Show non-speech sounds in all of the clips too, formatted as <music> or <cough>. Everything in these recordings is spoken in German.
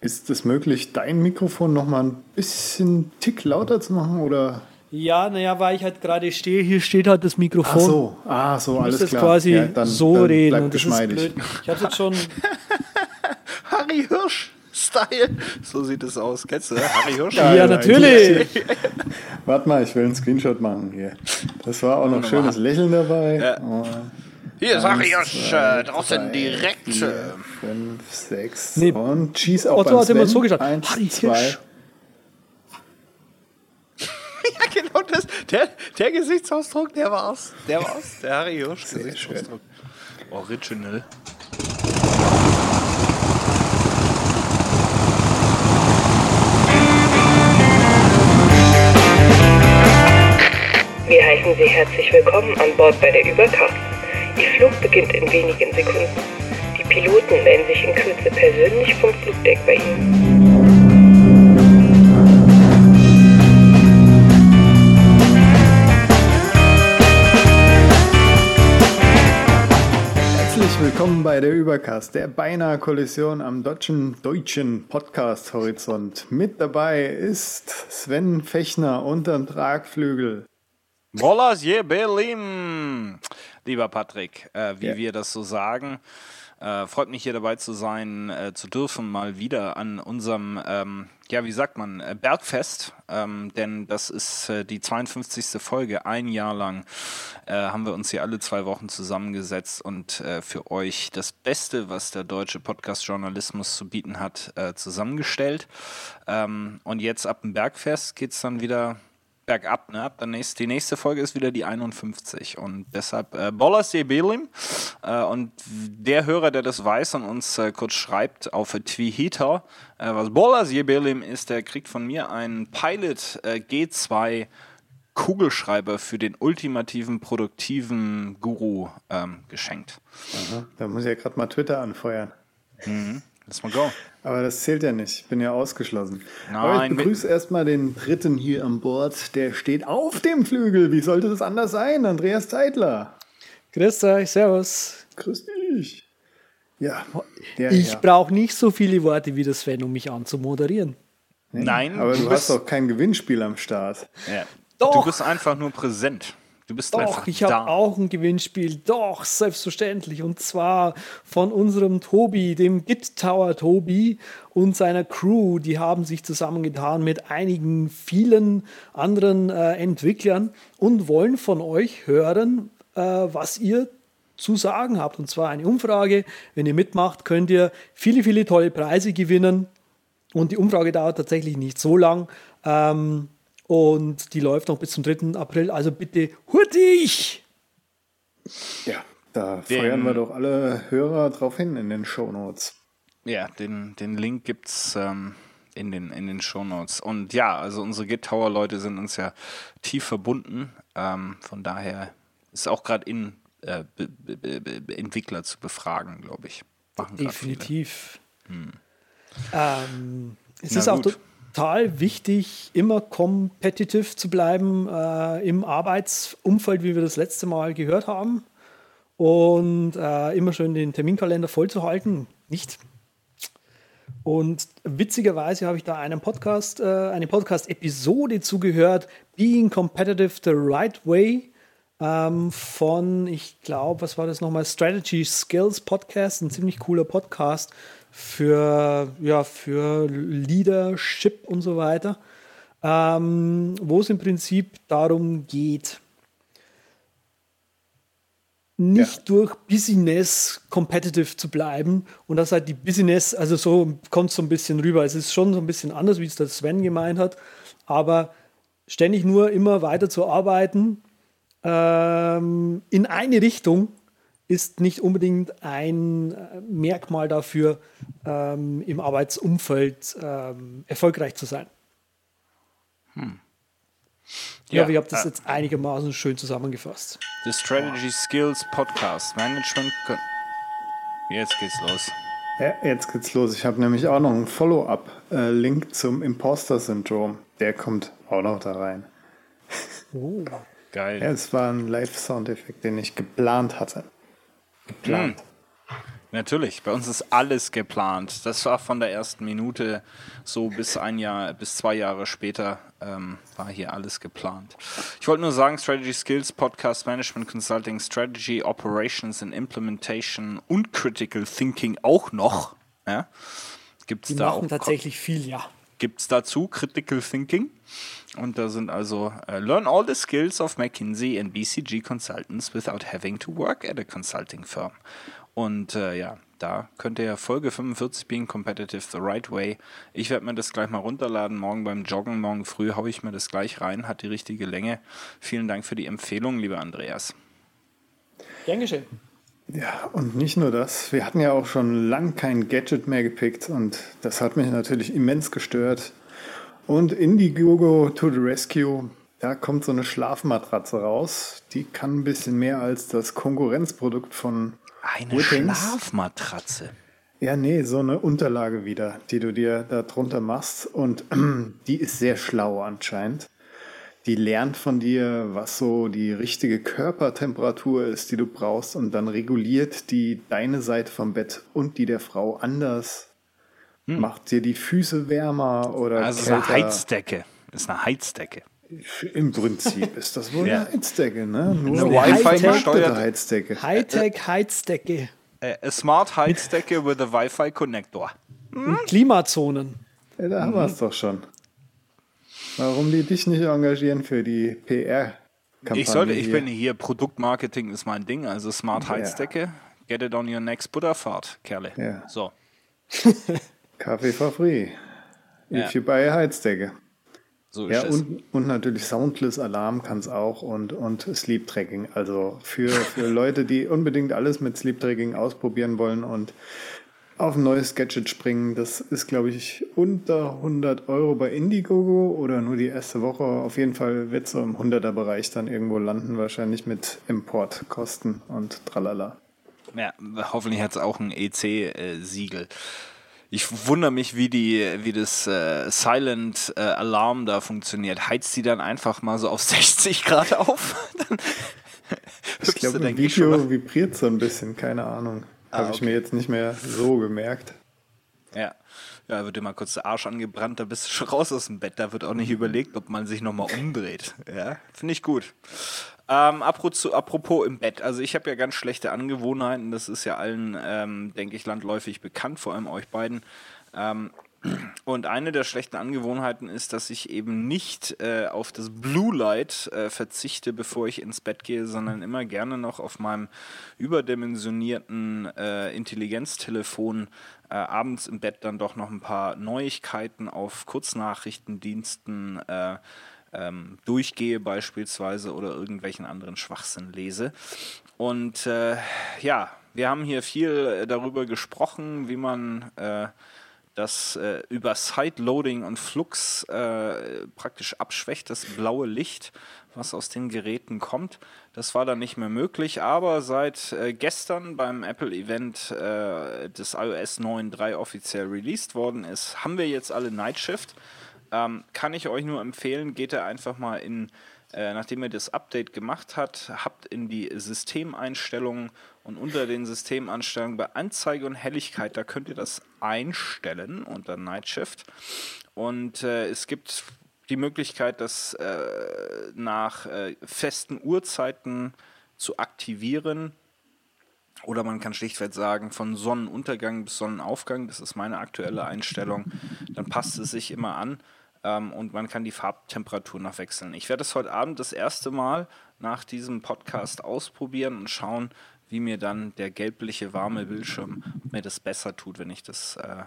Ist es möglich, dein Mikrofon noch mal ein bisschen Tick lauter zu machen oder? Ja, naja, weil ich halt gerade stehe, hier steht halt das Mikrofon. Ach so, ah, so, alles jetzt klar. quasi ja, dann, so dann reden und das geschmeidig. ist blöd. Ich hatte jetzt schon... <laughs> Harry Hirsch. Style. So sieht es aus. Kennst du, Harry Hirsch? Ja, ja natürlich. Warte mal, ich will einen Screenshot machen hier. Das war auch noch schönes Lächeln dabei. Ja. Oh. Hier ist Harry Hirsch äh, draußen direkt. 5, 6 nee. und Cheese auf Otto hat immer so geschaut. Eins, Harry Hirsch. <laughs> ja, genau das. Der, der Gesichtsausdruck, der war's. Der war's. Der Harry Hirsch Gesichtsausdruck. Original. Wir heißen Sie herzlich willkommen an Bord bei der Übercast. Ihr Flug beginnt in wenigen Sekunden. Die Piloten melden sich in Kürze persönlich vom Flugdeck bei Ihnen. Herzlich willkommen bei der Übercast, der beinahe Kollision am deutschen, deutschen Podcast-Horizont. Mit dabei ist Sven Fechner unterm Tragflügel. Bolas je Berlin, lieber Patrick, äh, wie ja. wir das so sagen. Äh, freut mich hier dabei zu sein, äh, zu dürfen, mal wieder an unserem, ähm, ja, wie sagt man, äh, Bergfest, ähm, denn das ist äh, die 52. Folge. Ein Jahr lang äh, haben wir uns hier alle zwei Wochen zusammengesetzt und für euch das Beste, was der deutsche Podcast-Journalismus zu bieten hat, zusammengestellt. Ähm, und jetzt ab dem Bergfest geht es dann wieder bergab. Ne? Dann nächst, die nächste Folge ist wieder die 51 und deshalb äh, Bolas Belim äh, und der Hörer, der das weiß und uns äh, kurz schreibt auf Twitter, äh, was Bolas Belim ist, der kriegt von mir einen Pilot äh, G2 Kugelschreiber für den ultimativen produktiven Guru ähm, geschenkt. Aha, da muss ich ja gerade mal Twitter anfeuern. Mhm. Let's mal go. Aber das zählt ja nicht. Ich bin ja ausgeschlossen. Nein, Aber ich begrüße erstmal den dritten hier an Bord. Der steht auf dem Flügel. Wie sollte das anders sein? Andreas Zeitler. Grüß euch, servus. Grüß dich. Ja, der, ich ja. brauche nicht so viele Worte wie das Sven, um mich anzumoderieren. Nee, Nein, aber du, du hast doch kein Gewinnspiel am Start. Ja. Doch. Du bist einfach nur präsent. Du bist Doch, ich habe auch ein Gewinnspiel. Doch, selbstverständlich. Und zwar von unserem Tobi, dem Git Tower Tobi und seiner Crew. Die haben sich zusammengetan mit einigen vielen anderen äh, Entwicklern und wollen von euch hören, äh, was ihr zu sagen habt. Und zwar eine Umfrage. Wenn ihr mitmacht, könnt ihr viele, viele tolle Preise gewinnen. Und die Umfrage dauert tatsächlich nicht so lang. Ähm, und die läuft noch bis zum 3. April. Also bitte hurtig! Ja, da den, feuern wir doch alle Hörer drauf hin in den Show Notes. Ja, den, den Link gibt's ähm, in den, in den Show Notes. Und ja, also unsere Git Tower Leute sind uns ja tief verbunden. Ähm, von daher ist auch gerade in äh, Entwickler zu befragen, glaube ich. Machen Definitiv. Hm. Ähm, es Na ist gut. auch total wichtig, immer competitive zu bleiben äh, im Arbeitsumfeld, wie wir das letzte Mal gehört haben. Und äh, immer schön den Terminkalender voll zu halten. Nicht? Und witzigerweise habe ich da einen Podcast, äh, eine Podcast-Episode zugehört, Being Competitive the Right Way ähm, von, ich glaube, was war das nochmal, Strategy Skills Podcast, ein ziemlich cooler Podcast für, ja, für Leadership und so weiter, ähm, wo es im Prinzip darum geht, nicht ja. durch Business competitive zu bleiben und das halt die Business, also so kommt es so ein bisschen rüber. Es ist schon so ein bisschen anders, wie es der Sven gemeint hat, aber ständig nur immer weiter zu arbeiten ähm, in eine Richtung ist nicht unbedingt ein äh, Merkmal dafür, ähm, im Arbeitsumfeld ähm, erfolgreich zu sein. Hm. Ja, hoffe, ich habe das äh, jetzt einigermaßen schön zusammengefasst. The Strategy Skills Podcast Management. Jetzt geht's los. Ja, jetzt geht's los. Ich habe nämlich auch noch einen Follow-up-Link äh, zum Imposter-Syndrom. Der kommt auch noch da rein. Oh, geil. Ja, es war ein Live-Soundeffekt, den ich geplant hatte. Geplant. Hm. Natürlich, bei uns ist alles geplant. Das war von der ersten Minute so bis ein Jahr, bis zwei Jahre später ähm, war hier alles geplant. Ich wollte nur sagen, Strategy Skills, Podcast Management Consulting, Strategy, Operations and Implementation und Critical Thinking auch noch. Ja? Gibt's Die da machen auch tatsächlich viel, ja. Gibt es dazu Critical Thinking? Und da sind also uh, Learn all the skills of McKinsey and BCG Consultants without having to work at a consulting firm. Und äh, ja, da könnt ihr Folge 45 Being Competitive the Right Way. Ich werde mir das gleich mal runterladen. Morgen beim Joggen, morgen früh haue ich mir das gleich rein. Hat die richtige Länge. Vielen Dank für die Empfehlung, lieber Andreas. Geschehen. Ja, und nicht nur das. Wir hatten ja auch schon lang kein Gadget mehr gepickt und das hat mich natürlich immens gestört. Und Indiegogo to the Rescue, da kommt so eine Schlafmatratze raus. Die kann ein bisschen mehr als das Konkurrenzprodukt von eine Whittings. Schlafmatratze. Ja, nee, so eine Unterlage wieder, die du dir da drunter machst. Und <clears throat> die ist sehr schlau anscheinend. Die lernt von dir, was so die richtige Körpertemperatur ist, die du brauchst. Und dann reguliert die deine Seite vom Bett und die der Frau anders. Hm. Macht dir die Füße wärmer oder Also kälter. ist eine Heizdecke. Das ist eine Heizdecke. Im Prinzip ist das wohl <laughs> ja. eine Heizdecke, ne? Nur eine Wi-Fi-gesteuerte Heizdecke. Hightech Heizdecke. A smart Heizdecke with a Wi-Fi Connector. Hm? Klimazonen. Ja, da haben mhm. wir es doch schon. Warum die dich nicht engagieren für die PR? Ich sollte, ich bin hier, Produktmarketing ist mein Ding, also Smart Heizdecke. Ja. Get it on your next Butterfahrt, Kerle. Ja. So. <laughs> Kaffee for free. If ja. you buy a Heizdecke. So ja, und, und, natürlich Soundless Alarm kann es auch und, und Sleep Tracking. Also für, für Leute, die unbedingt alles mit Sleep Tracking ausprobieren wollen und auf ein neues Gadget springen, das ist, glaube ich, unter 100 Euro bei Indiegogo oder nur die erste Woche. Auf jeden Fall wird es so im 100er Bereich dann irgendwo landen, wahrscheinlich mit Importkosten und tralala. Ja, hoffentlich hat es auch ein EC-Siegel. Ich wundere mich, wie die, wie das äh, Silent äh, Alarm da funktioniert. Heizt die dann einfach mal so auf <laughs> 60 Grad auf? ich glaube, im Video vibriert so ein bisschen, keine Ahnung. Ah, Habe okay. ich mir jetzt nicht mehr so gemerkt. Ja. Ja, wird dir mal kurz der Arsch angebrannt, da bist du schon raus aus dem Bett. Da wird auch nicht überlegt, ob man sich nochmal umdreht. Ja, finde ich gut. Ähm, apropos im Bett, also ich habe ja ganz schlechte Angewohnheiten, das ist ja allen, ähm, denke ich, landläufig bekannt, vor allem euch beiden. Ähm, und eine der schlechten Angewohnheiten ist, dass ich eben nicht äh, auf das Blue Light äh, verzichte, bevor ich ins Bett gehe, sondern immer gerne noch auf meinem überdimensionierten äh, Intelligenztelefon äh, abends im Bett dann doch noch ein paar Neuigkeiten auf Kurznachrichtendiensten äh, ähm, durchgehe beispielsweise oder irgendwelchen anderen Schwachsinn lese. Und äh, ja, wir haben hier viel darüber gesprochen, wie man das äh, über Sideloading und Flux äh, praktisch abschwächt, das blaue Licht, was aus den Geräten kommt. Das war dann nicht mehr möglich, aber seit äh, gestern beim Apple-Event äh, das iOS 9.3 offiziell released worden ist, haben wir jetzt alle Nightshift. Ähm, kann ich euch nur empfehlen, geht da einfach mal in, äh, nachdem ihr das Update gemacht habt, habt in die Systemeinstellungen und unter den Systemeinstellungen bei Anzeige und Helligkeit, da könnt ihr das einstellen unter Nightshift. Und äh, es gibt die Möglichkeit, das äh, nach äh, festen Uhrzeiten zu aktivieren. Oder man kann schlichtweg sagen, von Sonnenuntergang bis Sonnenaufgang, das ist meine aktuelle Einstellung, dann passt es sich immer an ähm, und man kann die Farbtemperatur noch wechseln. Ich werde es heute Abend das erste Mal nach diesem Podcast ausprobieren und schauen, wie mir dann der gelbliche warme Bildschirm mir das besser tut, wenn ich das, äh,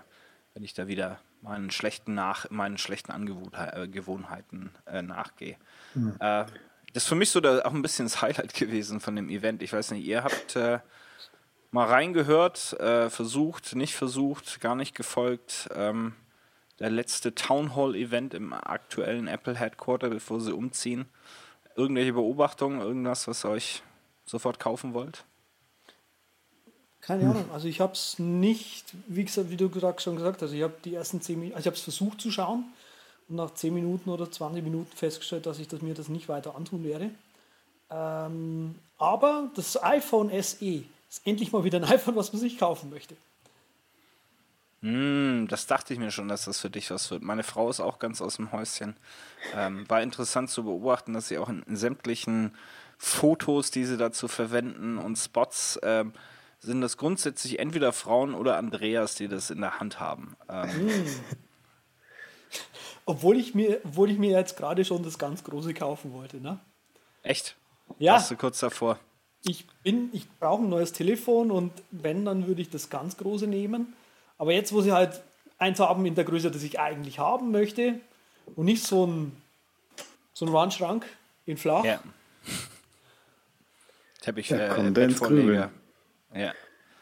wenn ich da wieder meinen schlechten nach meinen schlechten Angewohnheiten äh, nachgehe. Mhm. Äh, das ist für mich so da auch ein bisschen das Highlight gewesen von dem Event. Ich weiß nicht, ihr habt äh, mal reingehört, äh, versucht, nicht versucht, gar nicht gefolgt. Ähm, der letzte Town Hall Event im aktuellen Apple Headquarter, bevor sie umziehen. Irgendwelche Beobachtungen, irgendwas, was ihr euch sofort kaufen wollt? Keine Ahnung. Also ich habe es nicht, wie, gesagt, wie du gerade schon gesagt hast, ich habe die ersten zehn Minuten, also ich habe es versucht zu schauen und nach 10 Minuten oder 20 Minuten festgestellt, dass ich das, mir das nicht weiter antun werde. Ähm, aber das iPhone SE ist endlich mal wieder ein <laughs> iPhone, was man sich kaufen möchte. Mm, das dachte ich mir schon, dass das für dich was wird. Meine Frau ist auch ganz aus dem Häuschen. Ähm, war interessant zu beobachten, dass sie auch in, in, sämtlichen Fotos, die sie dazu verwenden und Spots, ähm, sind das grundsätzlich entweder Frauen oder Andreas, die das in der Hand haben. Ähm. <laughs> Obwohl ich mir, obwohl ich mir jetzt gerade schon das ganz große kaufen wollte, ne? Echt? Ja. Warst du kurz davor? Ich bin, ich brauche ein neues Telefon und wenn, dann würde ich das ganz große nehmen. Aber jetzt, wo sie halt eins haben in der Größe, das ich eigentlich haben möchte und nicht so ein, so ein Wandschrank in flach. Ja. Teppich, ja, äh, Ja.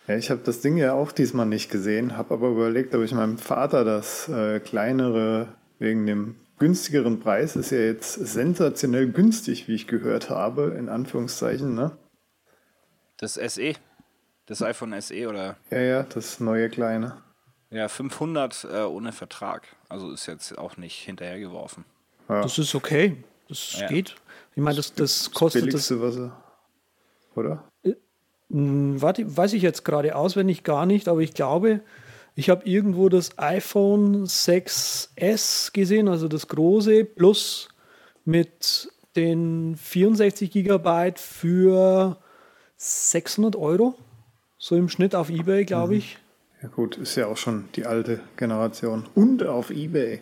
Ja, ich habe das Ding ja auch diesmal nicht gesehen, habe aber überlegt, ob ich meinem Vater das äh, kleinere wegen dem günstigeren Preis ist ja jetzt sensationell günstig, wie ich gehört habe, in Anführungszeichen, ne? Das SE, das iPhone SE oder? Ja, ja, das neue kleine. Ja, 500 äh, ohne Vertrag. Also ist jetzt auch nicht hinterhergeworfen. Ja. Das ist okay. Das ja. geht. Ich meine, das, das kostet. Das billigste, was er, oder? Äh, warte, weiß ich jetzt gerade auswendig gar nicht, aber ich glaube, ich habe irgendwo das iPhone 6S gesehen, also das große, plus mit den 64 Gigabyte für 600 Euro. So im Schnitt auf Ebay, glaube mhm. Ja gut, ist ja auch schon die alte Generation. Und auf Ebay.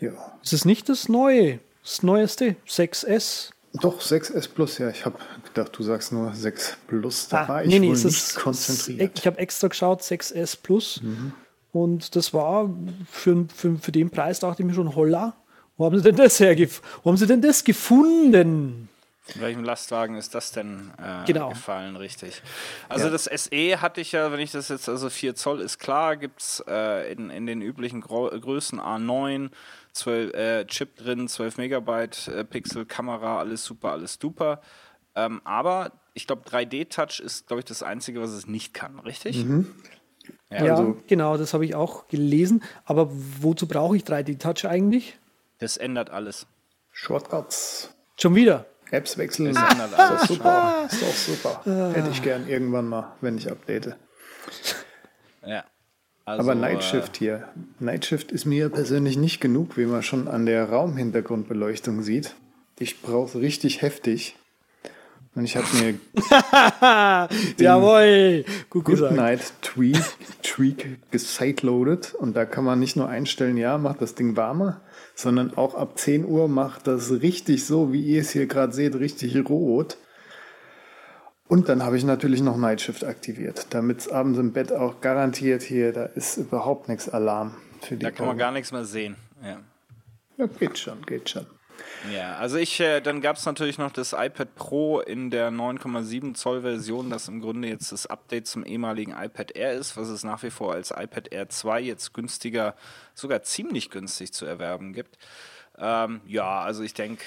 Ja. Ist es nicht das Neue, das Neueste, 6S? Doch, 6S Plus, ja. Ich habe gedacht, du sagst nur 6 Plus. Da ah, war ich nee, nee, wohl nicht konzentriert. Ich habe extra geschaut, 6S Plus. Mhm. Und das war für, für, für den Preis, dachte ich mir schon, holla. Wo haben sie denn das hergef Wo haben sie denn das gefunden? In welchem Lastwagen ist das denn äh, genau. gefallen, richtig? Also ja. das SE hatte ich ja, wenn ich das jetzt, also 4 Zoll ist klar, gibt es äh, in, in den üblichen Gro Größen A9, 12, äh, Chip drin, 12 Megabyte äh, Pixel, Kamera, alles super, alles duper. Ähm, aber ich glaube, 3D-Touch ist, glaube ich, das Einzige, was es nicht kann, richtig? Mhm. Ja, ja also genau, das habe ich auch gelesen. Aber wozu brauche ich 3D-Touch eigentlich? Das ändert alles. Shortcuts. Schon wieder? Apps wechseln. Das ändert alles. Ist doch super. Ist doch super. Ah. Hätte ich gern irgendwann mal, wenn ich update. Ja. Also, Aber Night Shift hier. Night Shift ist mir persönlich nicht genug, wie man schon an der Raumhintergrundbeleuchtung sieht. Ich brauche es richtig heftig. Und ich habe mir <laughs> Jawohl, gut Good Night Tweak, Tweak gesideloadet und da kann man nicht nur einstellen, ja, macht das Ding warmer, sondern auch ab 10 Uhr macht das richtig so, wie ihr es hier gerade seht, richtig rot. Und dann habe ich natürlich noch Nightshift aktiviert, damit es abends im Bett auch garantiert hier, da ist überhaupt nichts Alarm für die Da kann man gar nichts mehr sehen. Ja. ja, geht schon, geht schon. Ja, also ich, äh, dann gab es natürlich noch das iPad Pro in der 9,7 Zoll Version, das im Grunde jetzt das Update zum ehemaligen iPad Air ist, was es nach wie vor als iPad Air 2 jetzt günstiger, sogar ziemlich günstig zu erwerben gibt. Ähm, ja, also ich denke,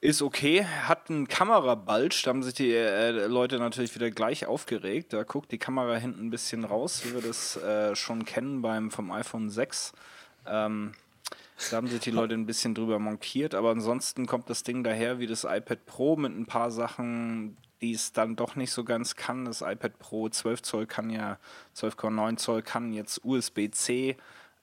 ist okay. Hat einen Kamerabulge, da haben sich die äh, Leute natürlich wieder gleich aufgeregt. Da guckt die Kamera hinten ein bisschen raus, wie wir das äh, schon kennen beim vom iPhone 6. Ähm, da haben sich die Leute ein bisschen drüber monkiert, aber ansonsten kommt das Ding daher wie das iPad Pro mit ein paar Sachen, die es dann doch nicht so ganz kann. Das iPad Pro 12 Zoll kann ja, 12,9 Zoll kann jetzt USB-C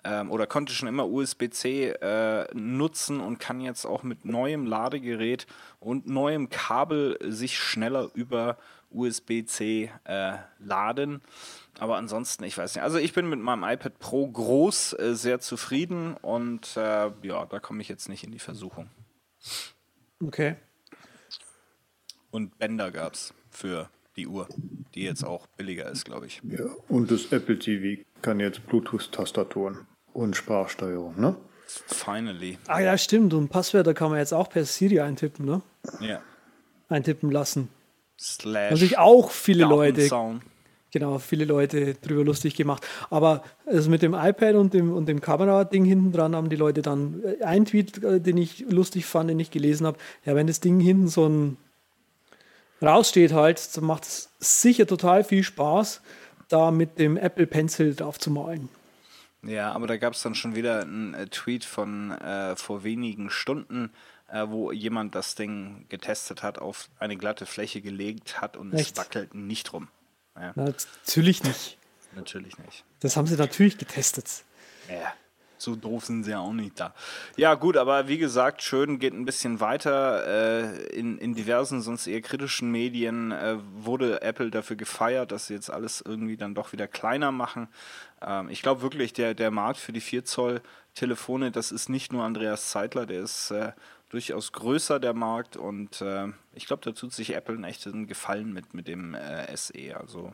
ähm, oder konnte schon immer USB-C äh, nutzen und kann jetzt auch mit neuem Ladegerät und neuem Kabel sich schneller über USB-C äh, laden. Aber ansonsten, ich weiß nicht. Also ich bin mit meinem iPad Pro groß äh, sehr zufrieden und äh, ja, da komme ich jetzt nicht in die Versuchung. Okay. Und Bänder gab es für die Uhr, die jetzt auch billiger ist, glaube ich. Ja, und das Apple TV kann jetzt Bluetooth-Tastaturen und Sprachsteuerung, ne? Finally. Ah ja, stimmt. Und Passwörter kann man jetzt auch per Siri eintippen, ne? Ja. Eintippen lassen. Slash. Also ich auch viele Leute genau, viele Leute drüber lustig gemacht. Aber also mit dem iPad und dem, und dem Kamera-Ding hinten dran haben die Leute dann äh, ein Tweet, äh, den ich lustig fand, den ich gelesen habe. Ja, wenn das Ding hinten so ein raussteht halt, dann macht es sicher total viel Spaß, da mit dem Apple Pencil drauf zu malen. Ja, aber da gab es dann schon wieder einen äh, Tweet von äh, vor wenigen Stunden, äh, wo jemand das Ding getestet hat, auf eine glatte Fläche gelegt hat und Echt? es wackelt nicht rum. Ja. Na, natürlich nicht. Natürlich nicht. Das haben sie natürlich getestet. Ja so doof sind sie ja auch nicht da. Ja, gut, aber wie gesagt, schön geht ein bisschen weiter. Äh, in, in diversen, sonst eher kritischen Medien äh, wurde Apple dafür gefeiert, dass sie jetzt alles irgendwie dann doch wieder kleiner machen. Ähm, ich glaube wirklich, der, der Markt für die 4 Zoll Telefone, das ist nicht nur Andreas Zeitler, der ist äh, durchaus größer, der Markt. Und äh, ich glaube, da tut sich Apple einen echten Gefallen mit, mit dem äh, SE. Also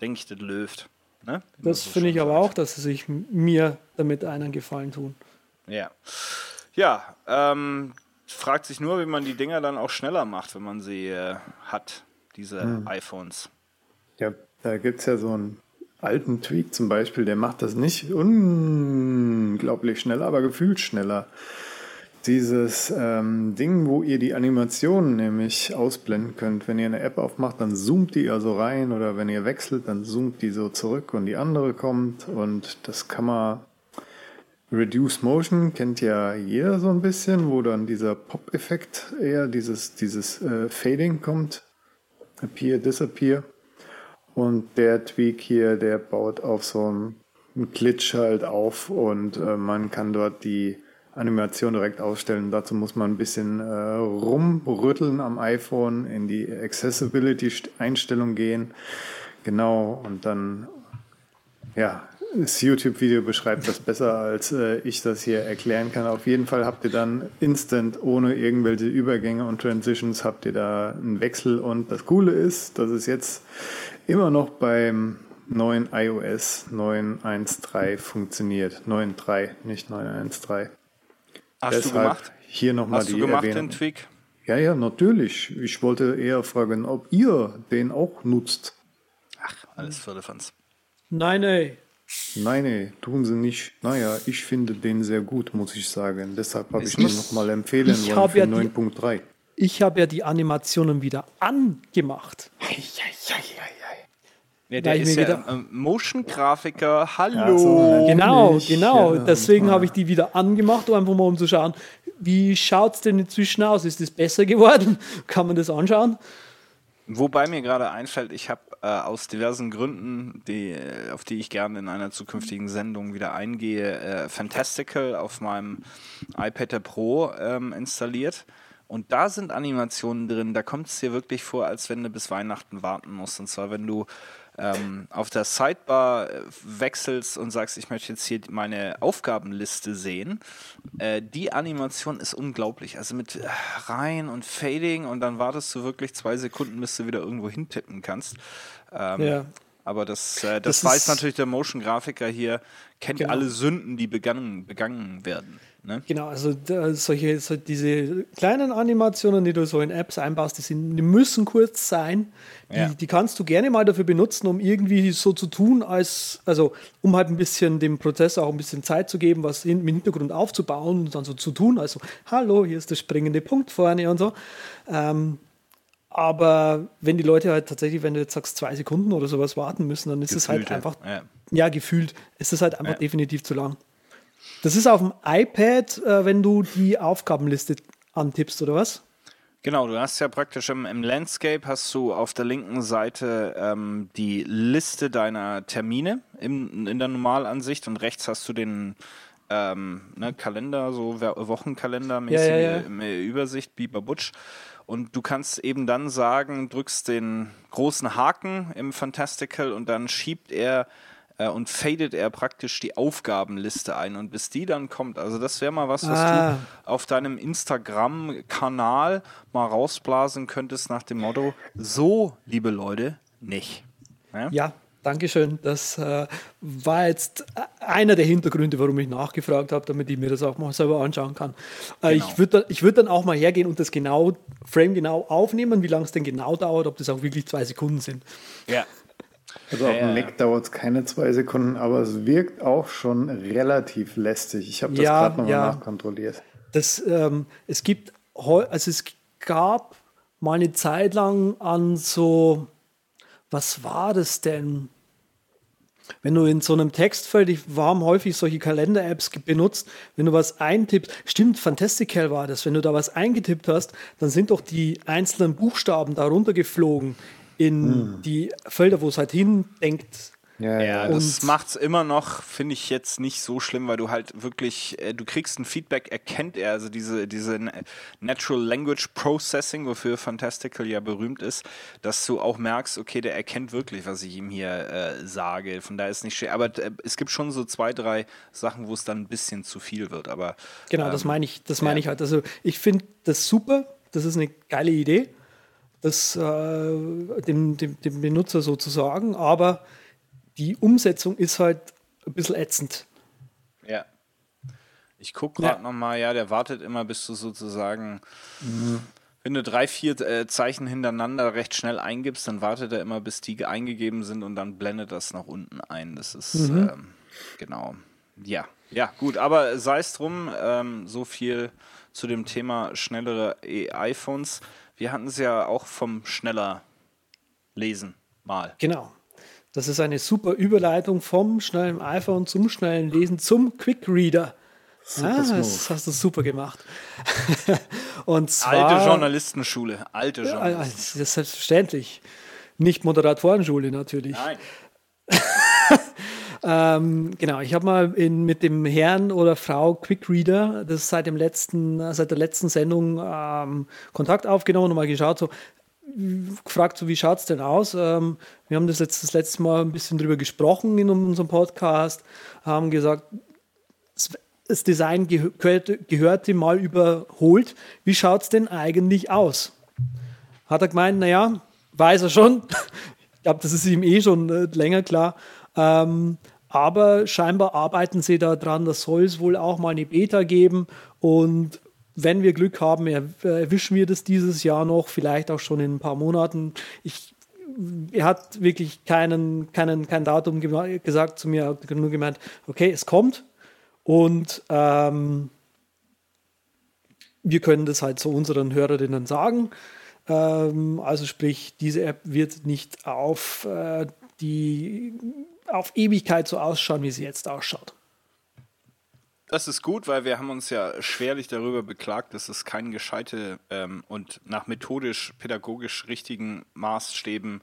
denke ich, das löft. Ne? Das so finde ich aber auch, dass sie sich mir damit einen Gefallen tun. Ja. Ja, ähm, fragt sich nur, wie man die Dinger dann auch schneller macht, wenn man sie äh, hat, diese hm. iPhones. Ja, da gibt es ja so einen alten Tweak zum Beispiel, der macht das nicht unglaublich schneller, aber gefühlt schneller dieses ähm, Ding, wo ihr die Animationen nämlich ausblenden könnt. Wenn ihr eine App aufmacht, dann zoomt die also rein oder wenn ihr wechselt, dann zoomt die so zurück und die andere kommt und das kann man Reduce Motion kennt ja jeder so ein bisschen, wo dann dieser Pop-Effekt eher dieses, dieses äh, Fading kommt. Appear, Disappear. Und der Tweak hier, der baut auf so einem Glitch halt auf und äh, man kann dort die Animation direkt ausstellen. Dazu muss man ein bisschen äh, rumrütteln am iPhone, in die Accessibility-Einstellung gehen. Genau, und dann, ja, das YouTube-Video beschreibt das besser, als äh, ich das hier erklären kann. Auf jeden Fall habt ihr dann instant, ohne irgendwelche Übergänge und Transitions, habt ihr da einen Wechsel. Und das Coole ist, dass es jetzt immer noch beim neuen iOS 9.1.3 funktioniert. 9.3, nicht 9.1.3. Hast Deshalb du gemacht? Hier nochmal die du gemacht Erwähnung. den Tweak? Ja, ja, natürlich. Ich wollte eher fragen, ob ihr den auch nutzt. Ach, alles für Fans. Nein, ey. Nein, ey, tun sie nicht. Naja, ich finde den sehr gut, muss ich sagen. Deshalb habe ich den nochmal empfehlen ich wollen für ja 9.3. Ich habe ja die Animationen wieder angemacht. Ei, ei, ei, ja, der ist ja gedacht, Motion-Grafiker, hallo. So, genau, genau. Ja, Deswegen habe ich die wieder angemacht, einfach mal um zu schauen, wie schaut es denn inzwischen aus? Ist es besser geworden? <laughs> Kann man das anschauen? Wobei mir gerade einfällt, ich habe äh, aus diversen Gründen, die, äh, auf die ich gerne in einer zukünftigen Sendung wieder eingehe, äh, Fantastical auf meinem iPad Pro ähm, installiert. Und da sind Animationen drin, da kommt es dir wirklich vor, als wenn du bis Weihnachten warten musst. Und zwar, wenn du ähm, auf der Sidebar äh, wechselst und sagst, ich möchte jetzt hier meine Aufgabenliste sehen, äh, die Animation ist unglaublich. Also mit äh, rein und Fading und dann wartest du wirklich zwei Sekunden, bis du wieder irgendwo hintippen kannst. Ähm, ja. Aber das, äh, das, das weiß natürlich der Motion-Grafiker hier, kennt genau. alle Sünden, die begangen, begangen werden. Ne? Genau, also solche, so diese kleinen Animationen, die du so in Apps einbaust, die, sind, die müssen kurz sein. Die, ja. die, kannst du gerne mal dafür benutzen, um irgendwie so zu tun, als, also um halt ein bisschen dem Prozess auch ein bisschen Zeit zu geben, was im Hintergrund aufzubauen und dann so zu tun. Also, hallo, hier ist der springende Punkt vorne und so. Ähm, aber wenn die Leute halt tatsächlich, wenn du jetzt sagst, zwei Sekunden oder sowas warten müssen, dann ist es halt einfach, ja. ja, gefühlt, ist es halt einfach ja. definitiv zu lang. Das ist auf dem iPad, äh, wenn du die Aufgabenliste antippst, oder was? Genau, du hast ja praktisch im, im Landscape hast du auf der linken Seite ähm, die Liste deiner Termine im, in der Normalansicht und rechts hast du den ähm, ne, Kalender, so Wochenkalender mäßige ja, ja, ja. Übersicht, Biber Butch. Und du kannst eben dann sagen, drückst den großen Haken im Fantastical und dann schiebt er äh, und fadet er praktisch die Aufgabenliste ein. Und bis die dann kommt, also das wäre mal was, was ah. du auf deinem Instagram-Kanal mal rausblasen könntest nach dem Motto, so, liebe Leute, nicht. Ja, ja Dankeschön. Das äh, war jetzt einer der Hintergründe, warum ich nachgefragt habe, damit ich mir das auch mal selber anschauen kann. Äh, genau. Ich würde würd dann auch mal hergehen und das genau, Frame genau aufnehmen, wie lange es denn genau dauert, ob das auch wirklich zwei Sekunden sind. Ja, also auf dem Mac dauert es keine zwei Sekunden, aber es wirkt auch schon relativ lästig. Ich habe das ja, gerade nochmal ja. nachkontrolliert. Das, ähm, es gibt, also es gab mal eine Zeit lang an so, was war das denn? wenn du in so einem Textfeld, wir haben häufig solche Kalender-Apps benutzt, wenn du was eintippst, stimmt, Fantastical war das, wenn du da was eingetippt hast, dann sind doch die einzelnen Buchstaben darunter geflogen in hm. die Felder, wo es halt hindenkt, ja, ja das macht es immer noch, finde ich jetzt nicht so schlimm, weil du halt wirklich, äh, du kriegst ein Feedback, erkennt er, also diese, diese Natural Language Processing, wofür Fantastical ja berühmt ist, dass du auch merkst, okay, der erkennt wirklich, was ich ihm hier äh, sage. Von daher ist es nicht schwer. Aber äh, es gibt schon so zwei, drei Sachen, wo es dann ein bisschen zu viel wird. Aber genau, ähm, das meine ich, das meine ja. ich halt. Also ich finde das super, das ist eine geile Idee, das äh, dem, dem, dem Benutzer sozusagen, aber die Umsetzung ist halt ein bisschen ätzend. Ja. Ich gucke gerade ja. nochmal, ja, der wartet immer, bis du sozusagen, mhm. wenn du drei, vier äh, Zeichen hintereinander recht schnell eingibst, dann wartet er immer, bis die eingegeben sind und dann blendet das nach unten ein. Das ist, mhm. ähm, genau. Ja, ja, gut, aber sei es drum, ähm, so viel zu dem Thema schnellere iPhones. Wir hatten es ja auch vom schneller Lesen mal. Genau. Das ist eine super Überleitung vom schnellen iPhone zum schnellen Lesen zum Quick Reader. ah, das hast du super gemacht. <laughs> Und zwar, alte Journalistenschule, alte Journalistenschule. Das ist selbstverständlich. Nicht Moderatorenschule natürlich. Nein. <laughs> ähm, genau, ich habe mal in, mit dem Herrn oder Frau Quick Reader, das seit dem letzten, seit der letzten Sendung ähm, Kontakt aufgenommen und mal geschaut, so gefragt, so, wie schaut es denn aus? Ähm, wir haben das, jetzt, das letzte Mal ein bisschen drüber gesprochen in unserem Podcast, haben gesagt, das Design gehörte, gehörte mal überholt. Wie schaut es denn eigentlich aus? Hat er gemeint, naja, weiß er schon. <laughs> ich glaube, das ist ihm eh schon äh, länger klar. Ähm, aber scheinbar arbeiten sie daran, das soll es wohl auch mal eine Beta geben und wenn wir Glück haben, erwischen wir das dieses Jahr noch, vielleicht auch schon in ein paar Monaten. Ich, er hat wirklich keinen, keinen, kein Datum gesagt zu mir, nur gemeint, okay, es kommt und ähm, wir können das halt zu unseren Hörerinnen sagen. Ähm, also sprich, diese App wird nicht auf äh, die auf Ewigkeit so ausschauen, wie sie jetzt ausschaut. Das ist gut, weil wir haben uns ja schwerlich darüber beklagt, dass es keine gescheite ähm, und nach methodisch, pädagogisch richtigen Maßstäben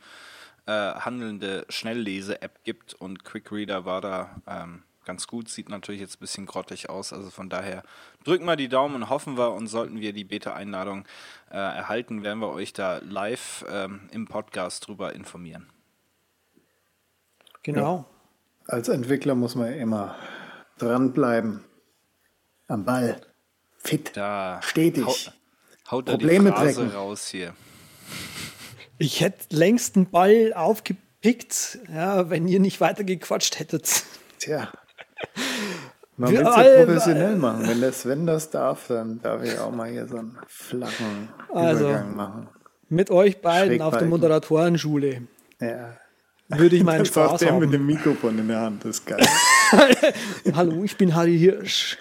äh, handelnde Schnelllese-App gibt und QuickReader war da ähm, ganz gut, sieht natürlich jetzt ein bisschen grottig aus, also von daher drücken wir die Daumen und hoffen wir und sollten wir die Beta-Einladung äh, erhalten, werden wir euch da live ähm, im Podcast drüber informieren. Genau. Ja. Als Entwickler muss man immer dranbleiben am Ball, fit, da stetig. Haut, haut Probleme da die Phrase raus hier. Ich hätte längst einen Ball aufgepickt, ja, wenn ihr nicht weiter gequatscht hättet. Tja. <laughs> Man will es ja professionell machen. Wenn das, wenn das darf, dann darf ich auch mal hier so einen flachen also, Übergang machen. Mit euch beiden auf der Moderatorenschule. Ja. Würde ich <laughs> meinen Spaß der haben. mit dem Mikrofon in der Hand, das ist geil. <laughs> Hallo, ich bin Harry Hirsch.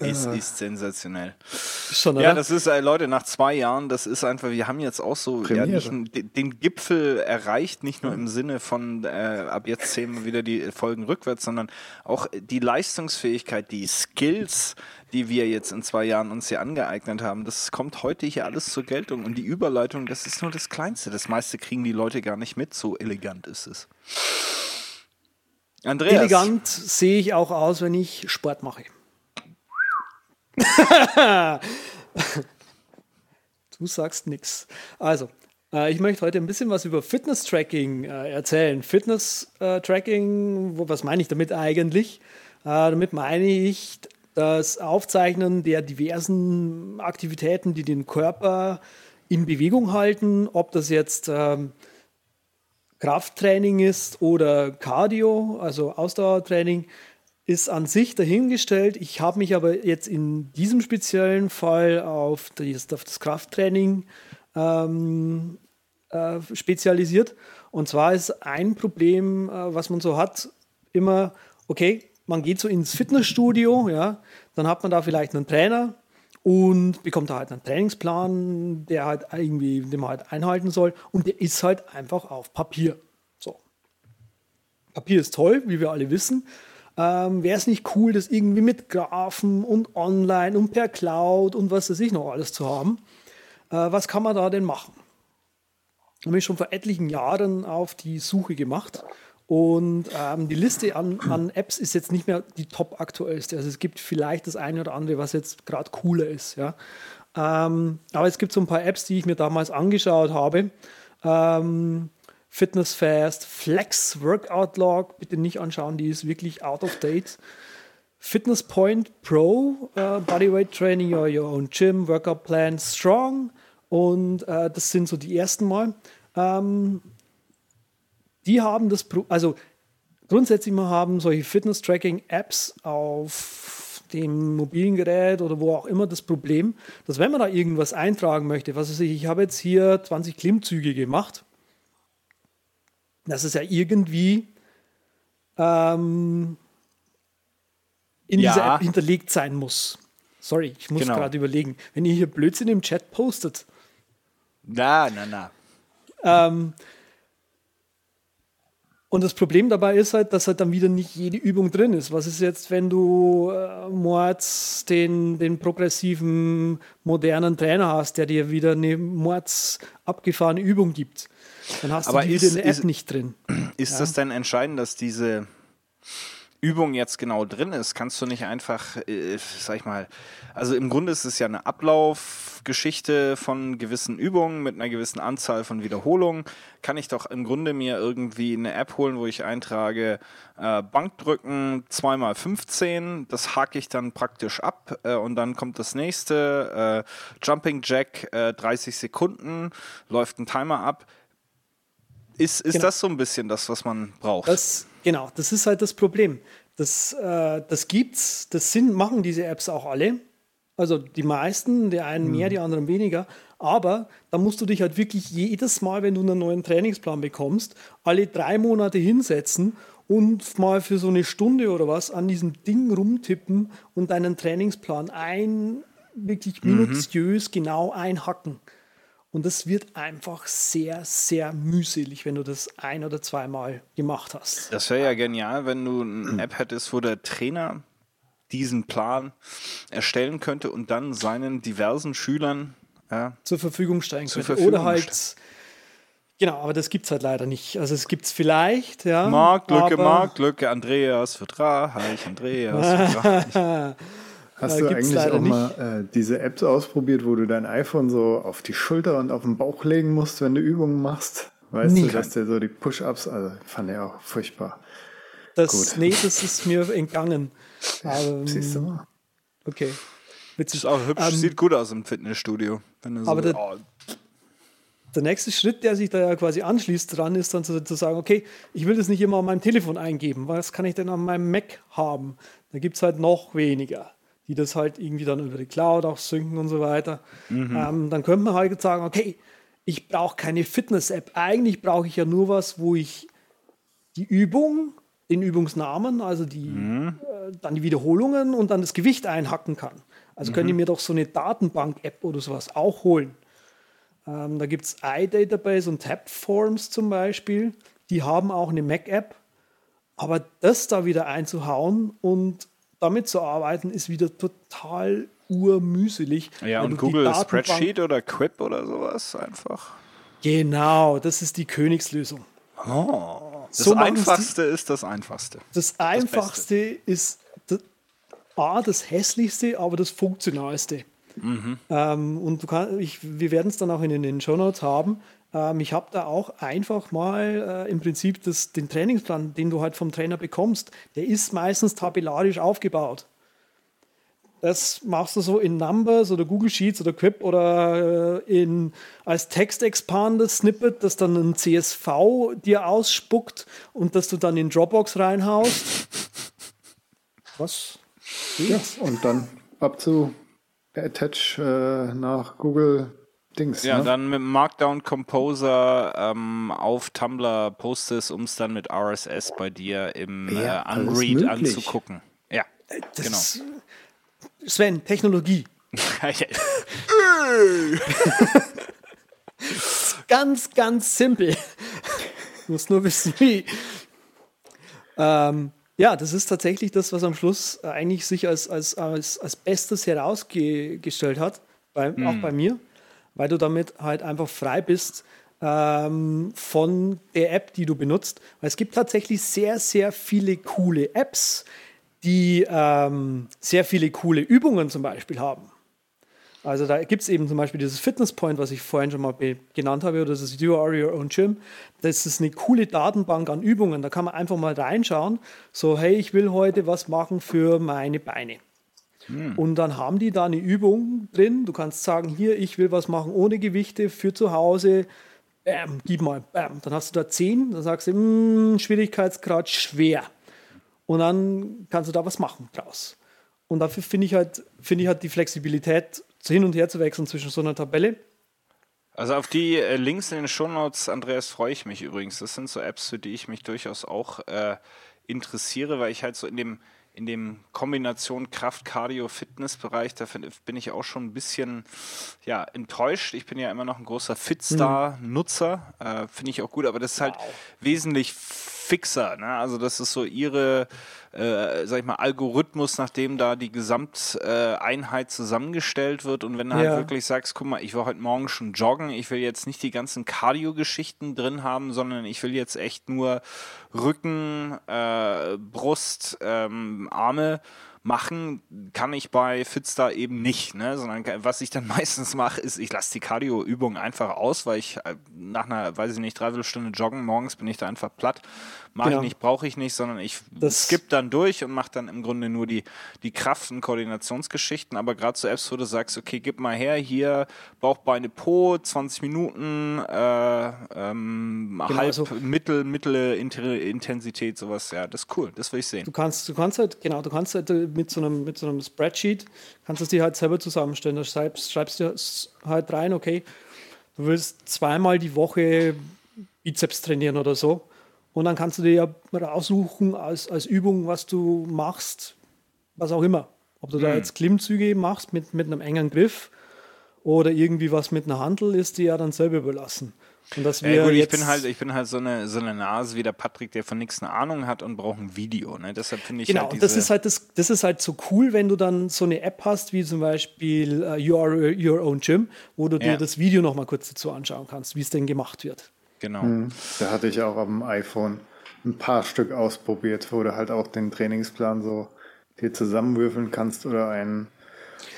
Es ist sensationell. Schon, ja, das ist, äh, Leute, nach zwei Jahren, das ist einfach, wir haben jetzt auch so ja, nicht, den Gipfel erreicht, nicht nur im Sinne von, äh, ab jetzt zählen wir wieder die Folgen rückwärts, sondern auch die Leistungsfähigkeit, die Skills, die wir jetzt in zwei Jahren uns hier angeeignet haben, das kommt heute hier alles zur Geltung. Und die Überleitung, das ist nur das Kleinste. Das meiste kriegen die Leute gar nicht mit, so elegant ist es. Andreas. Elegant sehe ich auch aus, wenn ich Sport mache. <laughs> du sagst nichts. Also, äh, ich möchte heute ein bisschen was über Fitness-Tracking äh, erzählen. Fitness-Tracking, äh, was meine ich damit eigentlich? Äh, damit meine ich das Aufzeichnen der diversen Aktivitäten, die den Körper in Bewegung halten, ob das jetzt ähm, Krafttraining ist oder Cardio, also Ausdauertraining ist an sich dahingestellt. Ich habe mich aber jetzt in diesem speziellen Fall auf das, auf das Krafttraining ähm, äh, spezialisiert. Und zwar ist ein Problem, äh, was man so hat, immer, okay, man geht so ins Fitnessstudio, ja, dann hat man da vielleicht einen Trainer und bekommt da halt einen Trainingsplan, der halt irgendwie, den man halt einhalten soll und der ist halt einfach auf Papier. So. Papier ist toll, wie wir alle wissen. Ähm, Wäre es nicht cool, das irgendwie mit Graphen und online und per Cloud und was weiß ich noch alles zu haben? Äh, was kann man da denn machen? Habe ich schon vor etlichen Jahren auf die Suche gemacht und ähm, die Liste an, an, Apps ist jetzt nicht mehr die top aktuellste. Also es gibt vielleicht das eine oder andere, was jetzt gerade cooler ist. Ja? Ähm, aber es gibt so ein paar Apps, die ich mir damals angeschaut habe. Ähm, Fitness Fast, Flex Workout Log, bitte nicht anschauen, die ist wirklich out of date. Fitness Point Pro, uh, Bodyweight Training, your, your own gym, Workout Plan Strong. Und uh, das sind so die ersten Mal. Ähm, die haben das, also grundsätzlich mal haben solche Fitness-Tracking-Apps auf dem mobilen Gerät oder wo auch immer das Problem, dass wenn man da irgendwas eintragen möchte, was weiß ich, ich habe jetzt hier 20 Klimmzüge gemacht, dass es ja irgendwie ähm, in ja. dieser App hinterlegt sein muss. Sorry, ich muss genau. gerade überlegen. Wenn ihr hier Blödsinn im Chat postet. Na, na, na. Ähm, und das Problem dabei ist halt, dass halt dann wieder nicht jede Übung drin ist. Was ist jetzt, wenn du äh, Mords den, den progressiven, modernen Trainer hast, der dir wieder eine Mords abgefahrene Übung gibt? Dann hast Aber du wieder eine App ist, nicht drin. <clears throat> Ist ja. das denn entscheidend, dass diese Übung jetzt genau drin ist, kannst du nicht einfach, äh, sag ich mal, also im Grunde ist es ja eine Ablaufgeschichte von gewissen Übungen mit einer gewissen Anzahl von Wiederholungen. Kann ich doch im Grunde mir irgendwie eine App holen, wo ich eintrage, äh, Bankdrücken 2x15, das hake ich dann praktisch ab äh, und dann kommt das nächste, äh, Jumping Jack 30 äh, Sekunden, läuft ein Timer ab. Ist, ist genau. das so ein bisschen das, was man braucht? Das Genau, das ist halt das Problem. Das, äh, das gibt's, das sind, machen diese Apps auch alle. Also die meisten, die einen mehr, mhm. die anderen weniger. Aber da musst du dich halt wirklich jedes Mal, wenn du einen neuen Trainingsplan bekommst, alle drei Monate hinsetzen und mal für so eine Stunde oder was an diesem Ding rumtippen und deinen Trainingsplan ein, wirklich mhm. minutiös mhm. genau einhacken. Und das wird einfach sehr, sehr mühselig, wenn du das ein- oder zweimal gemacht hast. Das wäre ja genial, wenn du eine App hättest, wo der Trainer diesen Plan erstellen könnte und dann seinen diversen Schülern ja, zur Verfügung stellen zur könnte. Verfügung oder halt. Genau, aber das gibt es halt leider nicht. Also es gibt es vielleicht, ja. Marktlücke, Marktlücke, Andreas wird reich, Andreas wird <laughs> reich. Hast äh, du eigentlich auch nicht. mal äh, diese Apps ausprobiert, wo du dein iPhone so auf die Schulter und auf den Bauch legen musst, wenn du Übungen machst? Weißt Nie. du, dass der so die Push-Ups, also fand ich auch furchtbar. Das, Gut. Nee, das ist mir entgangen. Aber, <laughs> Siehst du mal. Okay. Witzig. Ist auch hübsch, ähm, sieht gut aus im Fitnessstudio. Wenn so, aber der, oh. der nächste Schritt, der sich da ja quasi anschließt dran, ist dann zu, zu sagen, okay, ich will das nicht immer auf meinem Telefon eingeben, was kann ich denn an meinem Mac haben? Da gibt es halt noch weniger die das halt irgendwie dann über die Cloud auch synken und so weiter. Mhm. Ähm, dann könnte man halt sagen, okay, ich brauche keine Fitness-App. Eigentlich brauche ich ja nur was, wo ich die Übung, den Übungsnamen, also die, mhm. äh, dann die Wiederholungen und dann das Gewicht einhacken kann. Also mhm. könnt ihr mir doch so eine Datenbank-App oder sowas auch holen. Ähm, da gibt es iDatabase und Tabforms zum Beispiel. Die haben auch eine Mac-App. Aber das da wieder einzuhauen und damit zu arbeiten, ist wieder total urmühselig. Ja, und Google Spreadsheet oder Quip oder sowas einfach. Genau, das ist die Königslösung. Oh, das so Einfachste die, ist das Einfachste. Das Einfachste das ist das, A, das Hässlichste, aber das Funktionalste. Mhm. Ähm, und du kann, ich, wir werden es dann auch in den Show Notes haben. Ähm, ich habe da auch einfach mal äh, im Prinzip das, den Trainingsplan, den du halt vom Trainer bekommst, der ist meistens tabellarisch aufgebaut. Das machst du so in Numbers oder Google Sheets oder Quip oder äh, in, als Text Expander Snippet, das dann ein CSV dir ausspuckt und das du dann in Dropbox reinhaust. Was? Ja, und dann ab zu Attach äh, nach Google Dings. Ja, ne? dann mit Markdown Composer ähm, auf Tumblr postest, um es dann mit RSS bei dir im ja, äh, Unread anzugucken. Ja, äh, das genau. Ist, Sven, Technologie. <laughs> <laughs> ganz, ganz simpel. Du musst nur wissen, wie. Ähm, ja, das ist tatsächlich das, was am Schluss eigentlich sich als, als, als, als Bestes herausgestellt hat, bei, mhm. auch bei mir, weil du damit halt einfach frei bist ähm, von der App, die du benutzt. Weil es gibt tatsächlich sehr, sehr viele coole Apps, die ähm, sehr viele coole Übungen zum Beispiel haben. Also da gibt es eben zum Beispiel dieses Fitness Point, was ich vorhin schon mal genannt habe, oder das ist You Are Your Own Gym. Das ist eine coole Datenbank an Übungen. Da kann man einfach mal reinschauen, so hey, ich will heute was machen für meine Beine. Hm. Und dann haben die da eine Übung drin. Du kannst sagen, hier, ich will was machen ohne Gewichte für zu Hause. Bam, gib mal, bam. Dann hast du da 10, dann sagst du, mh, hm, Schwierigkeitsgrad schwer. Und dann kannst du da was machen draus. Und dafür finde ich halt, finde ich halt die Flexibilität hin und her zu wechseln zwischen so einer Tabelle. Also auf die äh, Links in den Shownotes, Andreas, freue ich mich übrigens. Das sind so Apps, für die ich mich durchaus auch äh, interessiere, weil ich halt so in dem in dem Kombination Kraft, Cardio, Fitness-Bereich, da bin ich auch schon ein bisschen ja, enttäuscht. Ich bin ja immer noch ein großer Fitstar-Nutzer, äh, finde ich auch gut, aber das ist halt wow. wesentlich fixer. Ne? Also das ist so ihre äh, sag ich mal, Algorithmus, nachdem da die Gesamteinheit äh, zusammengestellt wird. Und wenn du halt ja. halt wirklich sagst, guck mal, ich war heute Morgen schon joggen, ich will jetzt nicht die ganzen Cardio-Geschichten drin haben, sondern ich will jetzt echt nur Rücken, äh, Brust, ähm, Arme machen kann ich bei Fitstar eben nicht, ne? sondern was ich dann <laughs> meistens mache, ist, ich lasse die Cardio-Übung einfach aus, weil ich äh, nach einer, weiß ich nicht, dreiviertel Stunde joggen morgens bin ich da einfach platt. Mache genau. ich nicht, brauche ich nicht, sondern ich das skippe dann durch und mache dann im Grunde nur die, die Kraft- und Koordinationsgeschichten. Aber gerade so Apps, wo du sagst, okay, gib mal her, hier Bauch, Beine, Po, 20 Minuten, äh, ähm, genau, halb, also, mittel, mittlere Intensität, sowas, ja, das ist cool, das will ich sehen. Du kannst, du kannst halt, genau, du kannst halt mit so einem, mit so einem Spreadsheet, kannst du dir halt selber zusammenstellen. Da schreibst, schreibst du halt rein, okay, du willst zweimal die Woche Bizeps trainieren oder so und dann kannst du dir ja raussuchen als, als Übung, was du machst, was auch immer. Ob du mhm. da jetzt Klimmzüge machst mit, mit einem engen Griff oder irgendwie was mit einer Handel, ist dir ja dann selber überlassen. Und dass wir ja, gut, ich bin halt, ich bin halt so eine, so eine Nase wie der Patrick, der von nichts eine Ahnung hat und braucht ein Video. Ne? Deshalb finde ich genau, halt diese das ist halt das, das ist halt so cool, wenn du dann so eine App hast, wie zum Beispiel uh, Your, Your Own Gym, wo du ja. dir das Video noch mal kurz dazu anschauen kannst, wie es denn gemacht wird. Genau. Mhm. Da hatte ich auch auf dem iPhone ein paar Stück ausprobiert, wo du halt auch den Trainingsplan so dir zusammenwürfeln kannst oder einen.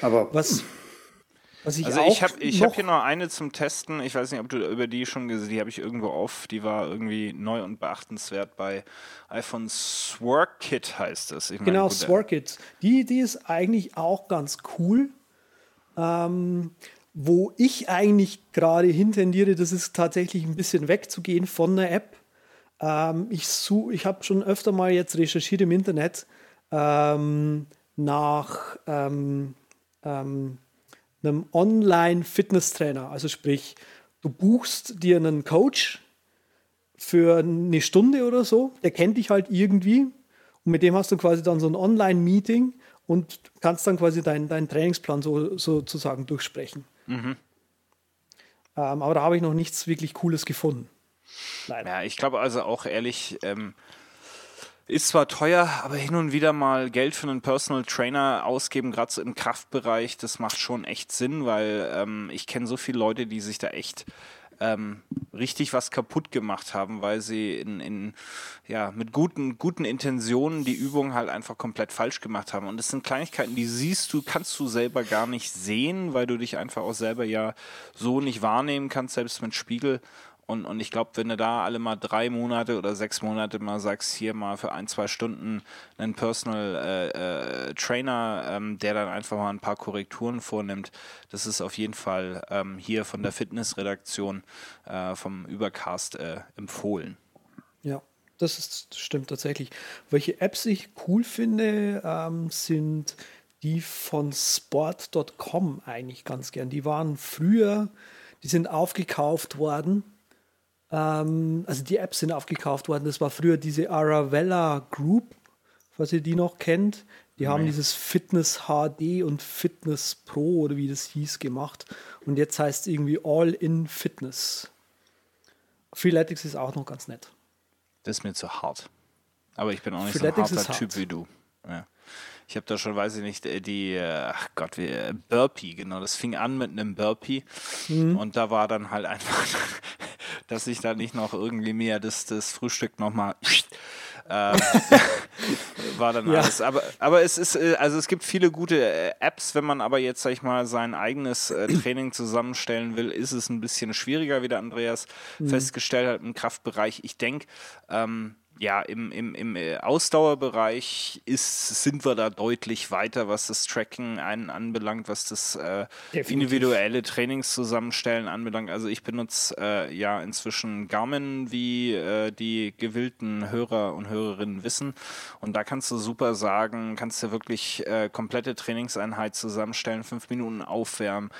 Aber was, was ich also ich habe ich hab hier noch eine zum Testen. Ich weiß nicht, ob du über die schon gesehen die habe ich irgendwo auf. Die war irgendwie neu und beachtenswert bei iPhone SwerkKit heißt es. Ich mein, genau, SwerkKit. Die, die ist eigentlich auch ganz cool. Ähm, wo ich eigentlich gerade hintendiere, das ist tatsächlich ein bisschen wegzugehen von der App. Ähm, ich ich habe schon öfter mal jetzt recherchiert im Internet ähm, nach ähm, ähm einem Online-Fitnesstrainer. Also sprich, du buchst dir einen Coach für eine Stunde oder so, der kennt dich halt irgendwie und mit dem hast du quasi dann so ein Online-Meeting und kannst dann quasi deinen dein Trainingsplan so, sozusagen durchsprechen. Mhm. Ähm, aber da habe ich noch nichts wirklich Cooles gefunden. Leider. Ja, ich glaube also auch ehrlich, ähm, ist zwar teuer, aber hin und wieder mal Geld für einen Personal Trainer ausgeben, gerade so im Kraftbereich, das macht schon echt Sinn, weil ähm, ich kenne so viele Leute, die sich da echt ähm, richtig was kaputt gemacht haben, weil sie in, in, ja, mit guten, guten Intentionen die Übung halt einfach komplett falsch gemacht haben. Und das sind Kleinigkeiten, die siehst du, kannst du selber gar nicht sehen, weil du dich einfach auch selber ja so nicht wahrnehmen kannst, selbst mit Spiegel. Und, und ich glaube, wenn du da alle mal drei Monate oder sechs Monate mal sagst, hier mal für ein, zwei Stunden einen Personal äh, äh, Trainer, ähm, der dann einfach mal ein paar Korrekturen vornimmt, das ist auf jeden Fall ähm, hier von der Fitnessredaktion äh, vom Übercast äh, empfohlen. Ja, das ist, stimmt tatsächlich. Welche Apps ich cool finde, ähm, sind die von sport.com eigentlich ganz gern. Die waren früher, die sind aufgekauft worden ähm, also die Apps sind aufgekauft worden. Das war früher diese Aravella Group, falls ihr die noch kennt. Die haben dieses Fitness HD und Fitness Pro oder wie das hieß gemacht. Und jetzt heißt es irgendwie All in Fitness. Freeletics ist auch noch ganz nett. Das ist mir zu hart. Aber ich bin auch nicht Freeletics so ein harter Typ wie du. Ja. Ich habe da schon, weiß ich nicht, äh, die, äh, ach Gott, wie, äh, Burpee, genau. Das fing an mit einem Burpee. Mhm. Und da war dann halt einfach, <laughs> dass ich da nicht noch irgendwie mehr das, das Frühstück nochmal <laughs> ähm, <laughs> war dann ja. alles. Aber, aber es ist, also es gibt viele gute Apps, wenn man aber jetzt, sag ich mal, sein eigenes äh, Training zusammenstellen will, ist es ein bisschen schwieriger, wie der Andreas mhm. festgestellt hat im Kraftbereich. Ich denke, ähm, ja, im, im, im äh, Ausdauerbereich ist, sind wir da deutlich weiter, was das Tracking ein, anbelangt, was das äh, individuelle Trainingszusammenstellen anbelangt. Also ich benutze äh, ja inzwischen Garmin, wie äh, die gewillten Hörer und Hörerinnen wissen. Und da kannst du super sagen, kannst du wirklich äh, komplette Trainingseinheit zusammenstellen, fünf Minuten aufwärmen,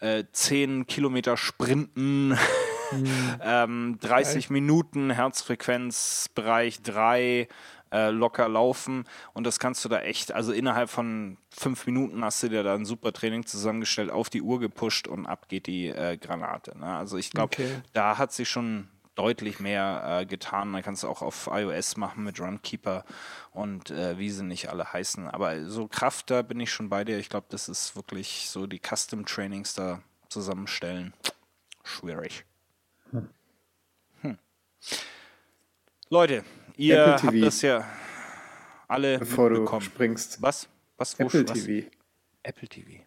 äh, zehn Kilometer sprinten. <laughs> Mhm. ähm, 30 Geil. Minuten Herzfrequenzbereich 3 äh, locker laufen und das kannst du da echt, also innerhalb von fünf Minuten hast du dir da ein super Training zusammengestellt, auf die Uhr gepusht und ab geht die äh, Granate. Ne? Also ich glaube, okay. da hat sich schon deutlich mehr äh, getan. Man kann es auch auf iOS machen mit Runkeeper und äh, wie sie nicht alle heißen. Aber so Kraft, da bin ich schon bei dir. Ich glaube, das ist wirklich so die Custom-Trainings da zusammenstellen. Schwierig. Hm. Leute, ihr habt das ja alle Bevor du springst. Was? Was? Wo, Apple was? TV. Apple TV.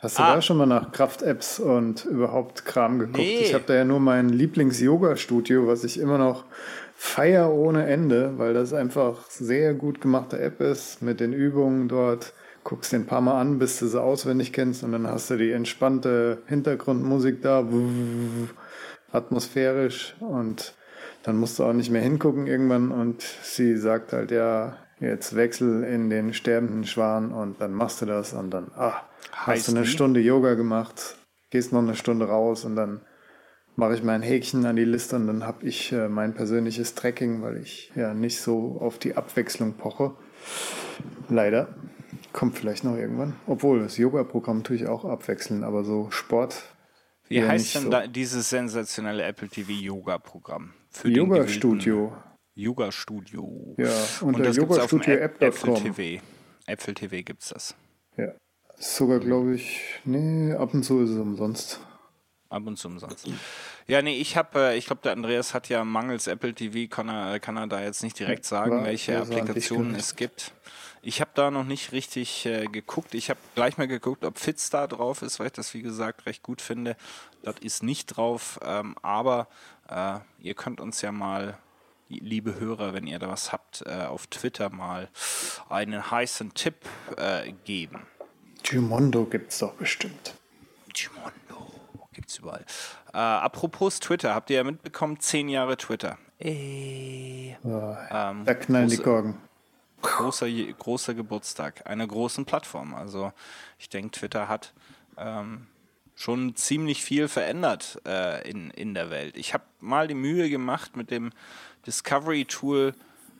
Hast du ah. da schon mal nach Kraft-Apps und überhaupt Kram geguckt? Nee. Ich habe da ja nur mein Lieblings-Yoga-Studio, was ich immer noch feier ohne Ende, weil das einfach sehr gut gemachte App ist mit den Übungen dort. Guckst den ein paar Mal an, bis du sie auswendig kennst und dann hast du die entspannte Hintergrundmusik da atmosphärisch und dann musst du auch nicht mehr hingucken irgendwann und sie sagt halt, ja, jetzt wechsel in den sterbenden Schwan und dann machst du das und dann, ah, hast du eine Stunde Yoga gemacht, gehst noch eine Stunde raus und dann mache ich mein Häkchen an die Liste und dann habe ich äh, mein persönliches Tracking, weil ich ja nicht so auf die Abwechslung poche. Leider. Kommt vielleicht noch irgendwann. Obwohl, das Yoga-Programm tue ich auch abwechseln, aber so Sport wie heißt denn so. da dieses sensationelle Apple TV Yoga Programm? Yoga Studio. Yoga Studio. Ja, und, und das Yoga Studio App, Apple TV. Apple TV gibt es das. Ja. Sogar glaube ich, nee, ab und zu ist es umsonst. Ab und zu umsonst. Ja, nee, ich habe, äh, ich glaube, der Andreas hat ja mangels Apple TV, kann er, kann er da jetzt nicht direkt sagen, War, welche Applikationen es gibt. Ich habe da noch nicht richtig äh, geguckt. Ich habe gleich mal geguckt, ob Fitstar drauf ist, weil ich das, wie gesagt, recht gut finde. Das ist nicht drauf, ähm, aber äh, ihr könnt uns ja mal, liebe Hörer, wenn ihr da was habt, äh, auf Twitter mal einen heißen Tipp äh, geben. Gimondo gibt es doch bestimmt. Gimondo gibt es überall. Äh, apropos Twitter, habt ihr ja mitbekommen, zehn Jahre Twitter. Ey. Oh, ähm, da knallen die Korken großer, großer Geburtstag einer großen Plattform. Also ich denke, Twitter hat ähm, schon ziemlich viel verändert äh, in, in der Welt. Ich habe mal die Mühe gemacht mit dem Discovery-Tool,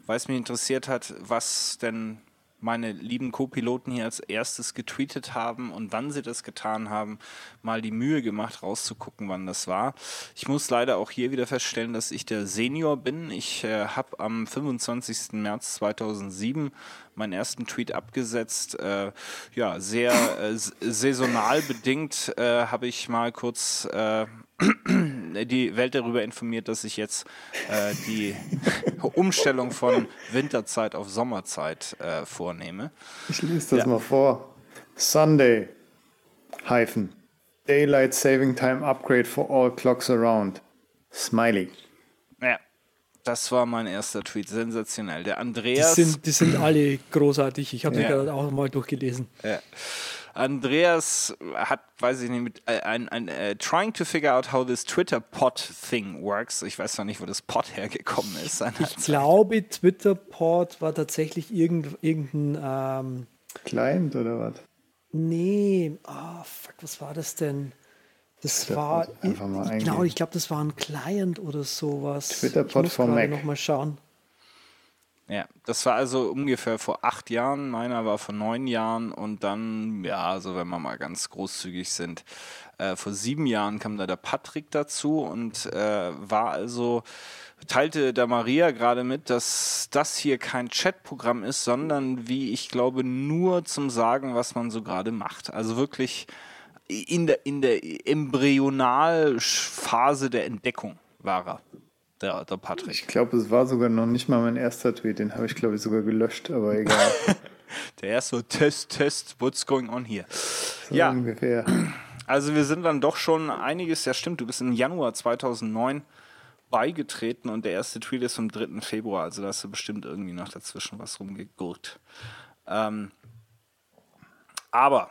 weil es mich interessiert hat, was denn meine lieben Co-Piloten hier als erstes getweetet haben und wann sie das getan haben, mal die Mühe gemacht, rauszugucken, wann das war. Ich muss leider auch hier wieder feststellen, dass ich der Senior bin. Ich äh, habe am 25. März 2007 meinen ersten Tweet abgesetzt. Äh, ja, sehr äh, saisonal bedingt äh, habe ich mal kurz äh, die Welt darüber informiert, dass ich jetzt äh, die <laughs> Umstellung von Winterzeit auf Sommerzeit äh, vornehme. Ich lese das ja. mal vor. Sunday, hyphen, Daylight Saving Time Upgrade for all clocks around. Smiley. Ja, das war mein erster Tweet, sensationell. Der Andreas. Die sind, die sind alle großartig. Ich habe ja. die gerade auch mal durchgelesen. Ja. Andreas hat, weiß ich nicht, mit, äh, ein, ein äh, trying to figure out how this Twitter Pod thing works. Ich weiß noch nicht, wo das Pod hergekommen ist. Ich glaube, Twitter Pod war tatsächlich irgend, irgendein ähm, Client oder was? Nee, oh, fuck, was war das denn? Das, das war, genau, ich glaube, das war ein Client oder sowas. Twitter Pod for Mac. noch mal schauen. Ja, das war also ungefähr vor acht Jahren, meiner war vor neun Jahren und dann, ja, also wenn wir mal ganz großzügig sind, äh, vor sieben Jahren kam da der Patrick dazu und äh, war also, teilte der Maria gerade mit, dass das hier kein Chatprogramm ist, sondern wie ich glaube, nur zum Sagen, was man so gerade macht. Also wirklich in der, in der Embryonalphase der Entdeckung war er der, der Patrick. Ich glaube, es war sogar noch nicht mal mein erster Tweet, den habe ich, glaube ich, sogar gelöscht, aber egal. <laughs> der erste Test, Test, what's going on here? So ja, ungefähr. Also wir sind dann doch schon einiges, ja stimmt, du bist im Januar 2009 beigetreten und der erste Tweet ist vom 3. Februar, also da hast du bestimmt irgendwie noch dazwischen was rumgegurkt. Ähm, aber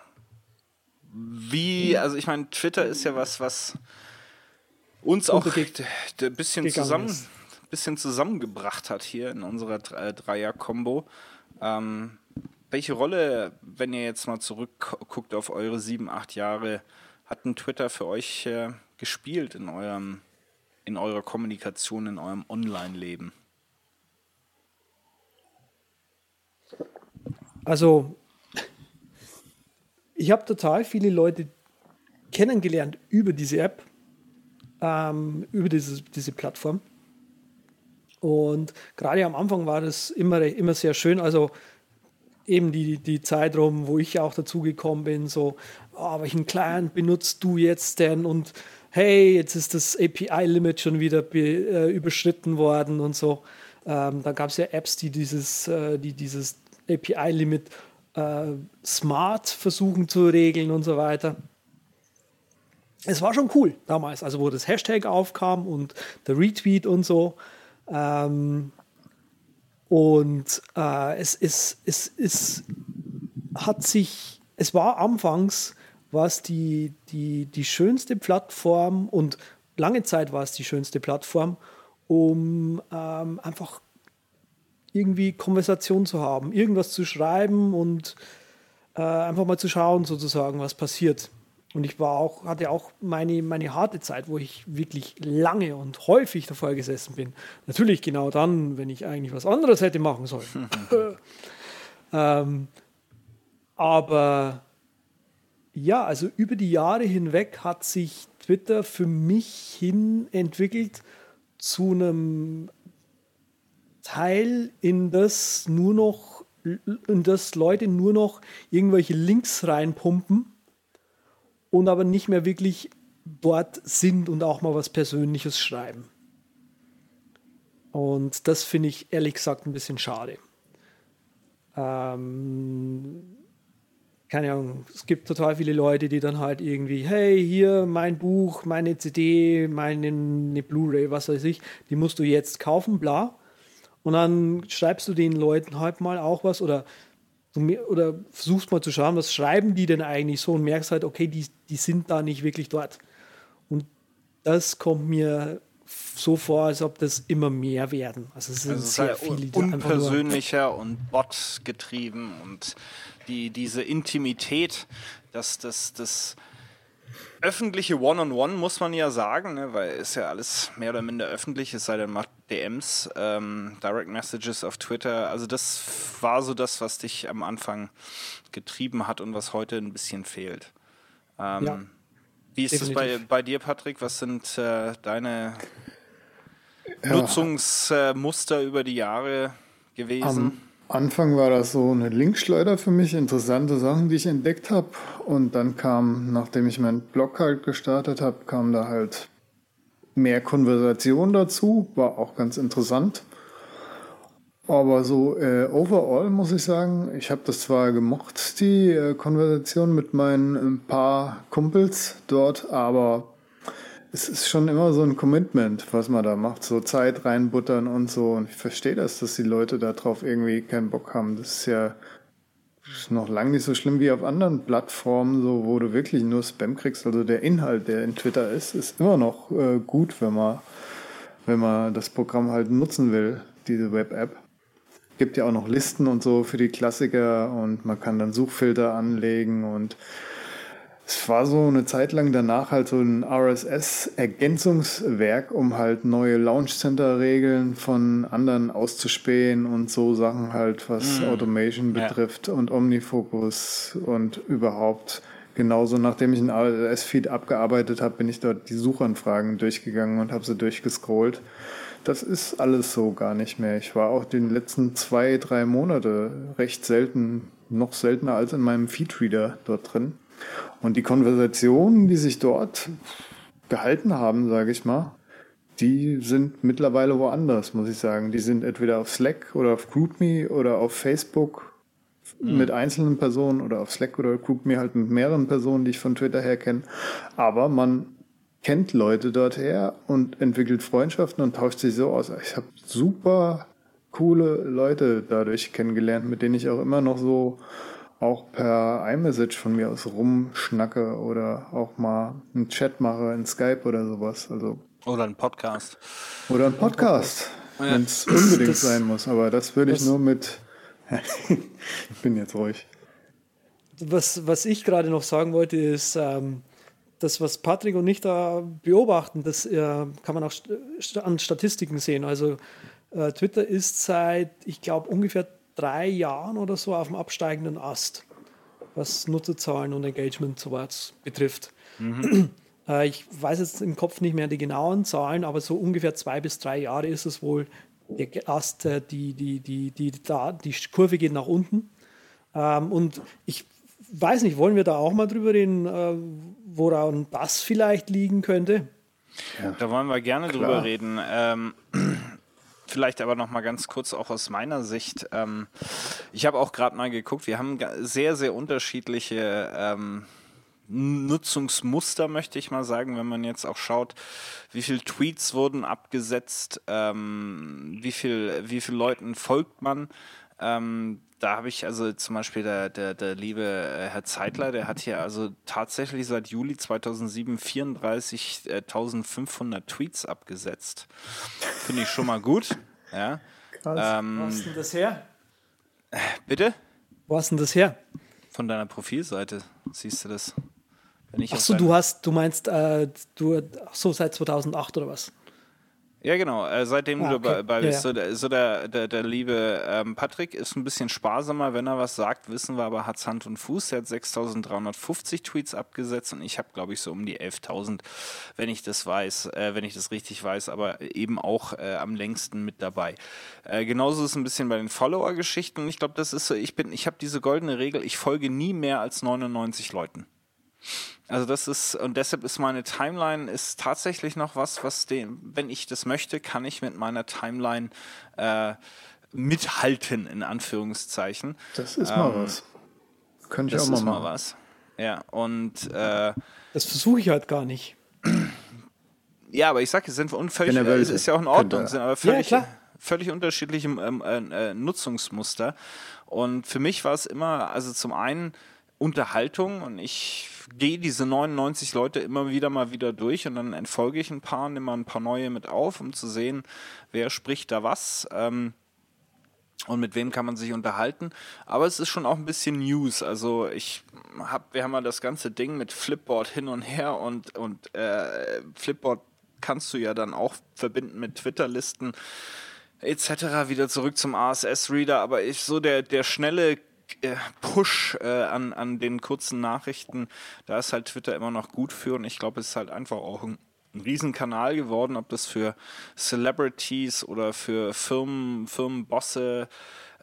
wie, also ich meine, Twitter ist ja was, was uns auch ein bisschen, zusammen, bisschen zusammengebracht hat hier in unserer äh, Dreier-Kombo. Ähm, welche Rolle, wenn ihr jetzt mal zurückguckt auf eure sieben, acht Jahre, hat ein Twitter für euch äh, gespielt in eurem, in eurer Kommunikation, in eurem Online-Leben? Also, ich habe total viele Leute kennengelernt über diese App ähm, über diese, diese Plattform. Und gerade am Anfang war das immer, immer sehr schön. Also eben die, die Zeit rum, wo ich auch dazugekommen bin, so, oh, welchen Client benutzt du jetzt denn? Und hey, jetzt ist das API-Limit schon wieder be, äh, überschritten worden und so. Ähm, da gab es ja Apps, die dieses, äh, die dieses API-Limit äh, smart versuchen zu regeln und so weiter es war schon cool damals, also wo das Hashtag aufkam und der Retweet und so. Ähm, und äh, es, es, es, es hat sich, es war anfangs was die, die, die schönste Plattform und lange Zeit war es die schönste Plattform, um ähm, einfach irgendwie Konversation zu haben, irgendwas zu schreiben und äh, einfach mal zu schauen, sozusagen, was passiert. Und ich war auch, hatte auch meine, meine harte Zeit, wo ich wirklich lange und häufig davor gesessen bin. Natürlich genau dann, wenn ich eigentlich was anderes hätte machen sollen. <laughs> ähm, aber ja, also über die Jahre hinweg hat sich Twitter für mich hin entwickelt zu einem Teil, in das nur noch, in das Leute nur noch irgendwelche Links reinpumpen und aber nicht mehr wirklich dort sind und auch mal was Persönliches schreiben. Und das finde ich ehrlich gesagt ein bisschen schade. Ähm, keine Ahnung, es gibt total viele Leute, die dann halt irgendwie, hey, hier mein Buch, meine CD, meine Blu-ray, was weiß ich, die musst du jetzt kaufen, bla. Und dann schreibst du den Leuten halt mal auch was oder oder versuchst mal zu schauen, was schreiben die denn eigentlich so und merkst halt, okay, die, die sind da nicht wirklich dort. Und das kommt mir so vor, als ob das immer mehr werden. Also es sind also sehr es viele, die unpersönlicher und bot-getrieben und die, diese Intimität, dass das, das öffentliche One-on-One, -on -One, muss man ja sagen, ne, weil ist ja alles mehr oder minder öffentlich, es sei denn, macht DMs, ähm, Direct Messages auf Twitter. Also das war so das, was dich am Anfang getrieben hat und was heute ein bisschen fehlt. Ähm, ja, wie ist es bei, bei dir, Patrick? Was sind äh, deine ja. Nutzungsmuster äh, über die Jahre gewesen? Um Anfang war das so eine Linkschleuder für mich, interessante Sachen, die ich entdeckt habe. Und dann kam, nachdem ich meinen Blog halt gestartet habe, kam da halt mehr Konversation dazu, war auch ganz interessant. Aber so äh, overall muss ich sagen, ich habe das zwar gemocht, die äh, Konversation mit meinen ein äh, paar Kumpels dort, aber es ist schon immer so ein Commitment, was man da macht, so Zeit reinbuttern und so. Und ich verstehe das, dass die Leute darauf irgendwie keinen Bock haben. Das ist ja ist noch lange nicht so schlimm wie auf anderen Plattformen, so wo du wirklich nur Spam kriegst. Also der Inhalt, der in Twitter ist, ist immer noch äh, gut, wenn man, wenn man das Programm halt nutzen will, diese Web-App. Gibt ja auch noch Listen und so für die Klassiker und man kann dann Suchfilter anlegen und es war so eine Zeit lang danach halt so ein RSS-Ergänzungswerk, um halt neue Launch Center-Regeln von anderen auszuspähen und so Sachen halt, was mm. Automation betrifft ja. und Omnifocus und überhaupt. Genauso, nachdem ich ein RSS-Feed abgearbeitet habe, bin ich dort die Suchanfragen durchgegangen und habe sie durchgescrollt. Das ist alles so gar nicht mehr. Ich war auch die letzten zwei, drei Monate recht selten, noch seltener als in meinem Feedreader dort drin. Und die Konversationen, die sich dort gehalten haben, sage ich mal, die sind mittlerweile woanders, muss ich sagen. Die sind entweder auf Slack oder auf GroupMe oder auf Facebook mhm. mit einzelnen Personen oder auf Slack oder GroupMe halt mit mehreren Personen, die ich von Twitter her kenne. Aber man kennt Leute dort her und entwickelt Freundschaften und tauscht sich so aus. Ich habe super coole Leute dadurch kennengelernt, mit denen ich auch immer noch so auch per iMessage von mir aus rumschnacke oder auch mal einen Chat mache in Skype oder sowas. Also oder ein Podcast. Oder ein Podcast, ja. wenn es unbedingt das, sein muss. Aber das würde ich nur mit. <laughs> ich bin jetzt ruhig. Was, was ich gerade noch sagen wollte, ist, ähm, das, was Patrick und ich da beobachten, das äh, kann man auch st an Statistiken sehen. Also äh, Twitter ist seit, ich glaube, ungefähr drei Jahren oder so auf dem absteigenden Ast, was Nutzerzahlen und Engagement sowas betrifft. Mhm. <clears throat> Äh, ich weiß jetzt im Kopf nicht mehr die genauen Zahlen, aber so ungefähr zwei bis drei Jahre ist es wohl der Ast, äh, die, die, die, die, da, die Kurve geht nach unten. Ähm, und ich weiß nicht, wollen wir da auch mal drüber reden, äh, woran das vielleicht liegen könnte? Ja. Da wollen wir gerne Klar. drüber reden. Ähm, <clears throat> vielleicht aber noch mal ganz kurz auch aus meiner Sicht. Ähm, ich habe auch gerade mal geguckt, wir haben sehr, sehr unterschiedliche ähm, Nutzungsmuster, möchte ich mal sagen, wenn man jetzt auch schaut, wie viele Tweets wurden abgesetzt, ähm, wie viel, wie viel Leuten folgt man. Ähm, da habe ich also zum Beispiel der, der, der liebe äh, Herr Zeitler, der hat hier also tatsächlich seit Juli 2007 34.500 Tweets abgesetzt. Finde ich schon mal gut. Ja. Krass. Ähm, Wo hast denn das her? Bitte? Wo hast denn das her? Von deiner Profilseite siehst du das. Ach so, du hast, du meinst, äh, du, ach so, seit 2008 oder was? Ja, genau. Äh, seitdem ah, okay. du dabei bist. Ja, ja. So, der, so der, der, der liebe ähm, Patrick ist ein bisschen sparsamer, wenn er was sagt, wissen wir, aber hat Hand und Fuß. Er hat 6350 Tweets abgesetzt und ich habe, glaube ich, so um die 11.000, wenn ich das weiß, äh, wenn ich das richtig weiß, aber eben auch äh, am längsten mit dabei. Äh, genauso ist es ein bisschen bei den Follower-Geschichten ich glaube, das ist so, ich bin, ich habe diese goldene Regel, ich folge nie mehr als 99 Leuten. Also das ist, und deshalb ist meine Timeline ist tatsächlich noch was, was dem, wenn ich das möchte, kann ich mit meiner Timeline äh, mithalten, in Anführungszeichen. Das ist mal ähm, was. Könnte ich auch mal machen. Mal was. Ja, und äh, das versuche ich halt gar nicht. Ja, aber ich sage, es sind völlig, es ist ja auch in Ordnung, sind aber völlig, ja, völlig unterschiedliche ähm, äh, Nutzungsmuster. Und für mich war es immer, also zum einen Unterhaltung und ich gehe diese 99 Leute immer wieder mal wieder durch und dann entfolge ich ein paar, nehme mal ein paar neue mit auf, um zu sehen, wer spricht da was. Ähm, und mit wem kann man sich unterhalten. Aber es ist schon auch ein bisschen News. Also ich hab, wir haben mal das ganze Ding mit Flipboard hin und her und, und äh, Flipboard kannst du ja dann auch verbinden mit Twitter-Listen etc. wieder zurück zum RSS-Reader. Aber ich so der, der schnelle Push äh, an, an den kurzen Nachrichten, da ist halt Twitter immer noch gut für und ich glaube, es ist halt einfach auch ein, ein Riesenkanal geworden, ob das für Celebrities oder für Firmen, Firmenbosse,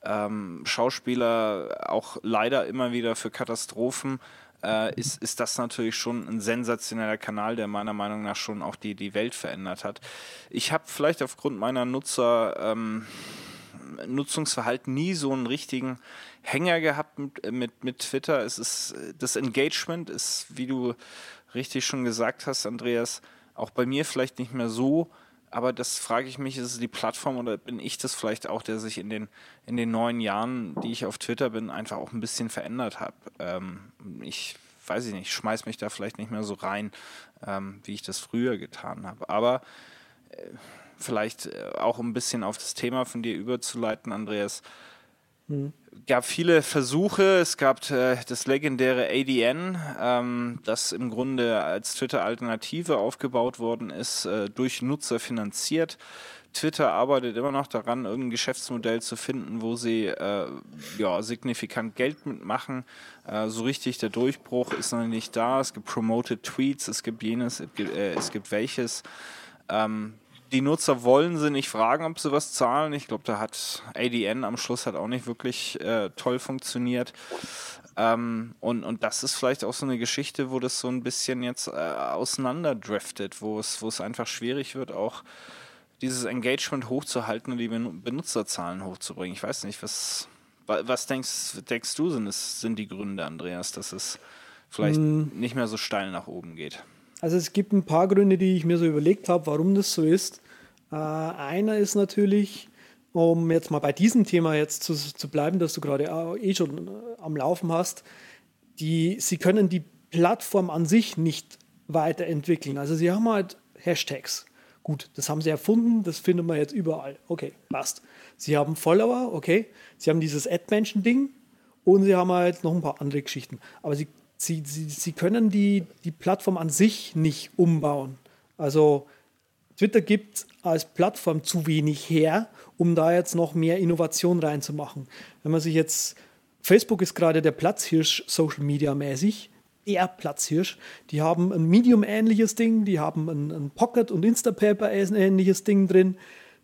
ähm, Schauspieler, auch leider immer wieder für Katastrophen, äh, ist, ist das natürlich schon ein sensationeller Kanal, der meiner Meinung nach schon auch die, die Welt verändert hat. Ich habe vielleicht aufgrund meiner Nutzer ähm, Nutzungsverhalten nie so einen richtigen Hänger gehabt mit, mit, mit Twitter. Es ist, das Engagement ist, wie du richtig schon gesagt hast, Andreas, auch bei mir vielleicht nicht mehr so, aber das frage ich mich, ist es die Plattform oder bin ich das vielleicht auch, der sich in den, in den neun Jahren, die ich auf Twitter bin, einfach auch ein bisschen verändert habe. Ähm, ich weiß ich nicht, schmeiß mich da vielleicht nicht mehr so rein, ähm, wie ich das früher getan habe. Aber äh, vielleicht äh, auch ein bisschen auf das Thema von dir überzuleiten, Andreas. Mhm. gab viele Versuche. Es gab äh, das legendäre ADN, ähm, das im Grunde als Twitter-Alternative aufgebaut worden ist, äh, durch Nutzer finanziert. Twitter arbeitet immer noch daran, irgendein Geschäftsmodell zu finden, wo sie äh, ja, signifikant Geld mitmachen. Äh, so richtig der Durchbruch ist noch nicht da. Es gibt Promoted Tweets, es gibt jenes, es gibt, äh, es gibt welches. Ähm, die Nutzer wollen sie nicht fragen, ob sie was zahlen. Ich glaube, da hat ADN am Schluss hat auch nicht wirklich äh, toll funktioniert. Ähm, und, und das ist vielleicht auch so eine Geschichte, wo das so ein bisschen jetzt äh, auseinanderdriftet, wo es, wo es einfach schwierig wird, auch dieses Engagement hochzuhalten und die Benutzerzahlen hochzubringen. Ich weiß nicht, was, was denkst, denkst du, sind, es, sind die Gründe, Andreas, dass es vielleicht hm. nicht mehr so steil nach oben geht? Also es gibt ein paar Gründe, die ich mir so überlegt habe, warum das so ist. Äh, einer ist natürlich, um jetzt mal bei diesem Thema jetzt zu, zu bleiben, das du gerade eh schon äh, am Laufen hast, die, sie können die Plattform an sich nicht weiterentwickeln. Also sie haben halt Hashtags. Gut, das haben sie erfunden, das findet man jetzt überall. Okay, passt. Sie haben Follower, okay. Sie haben dieses Ad-Menschen-Ding und sie haben halt noch ein paar andere Geschichten. Aber sie, sie, sie, sie können die, die Plattform an sich nicht umbauen. Also Twitter gibt als Plattform zu wenig her, um da jetzt noch mehr Innovation reinzumachen. Wenn man sich jetzt, Facebook ist gerade der Platzhirsch Social Media mäßig der Platzhirsch. Die haben ein Medium-ähnliches Ding, die haben ein, ein Pocket- und Instapaper-ähnliches Ding drin,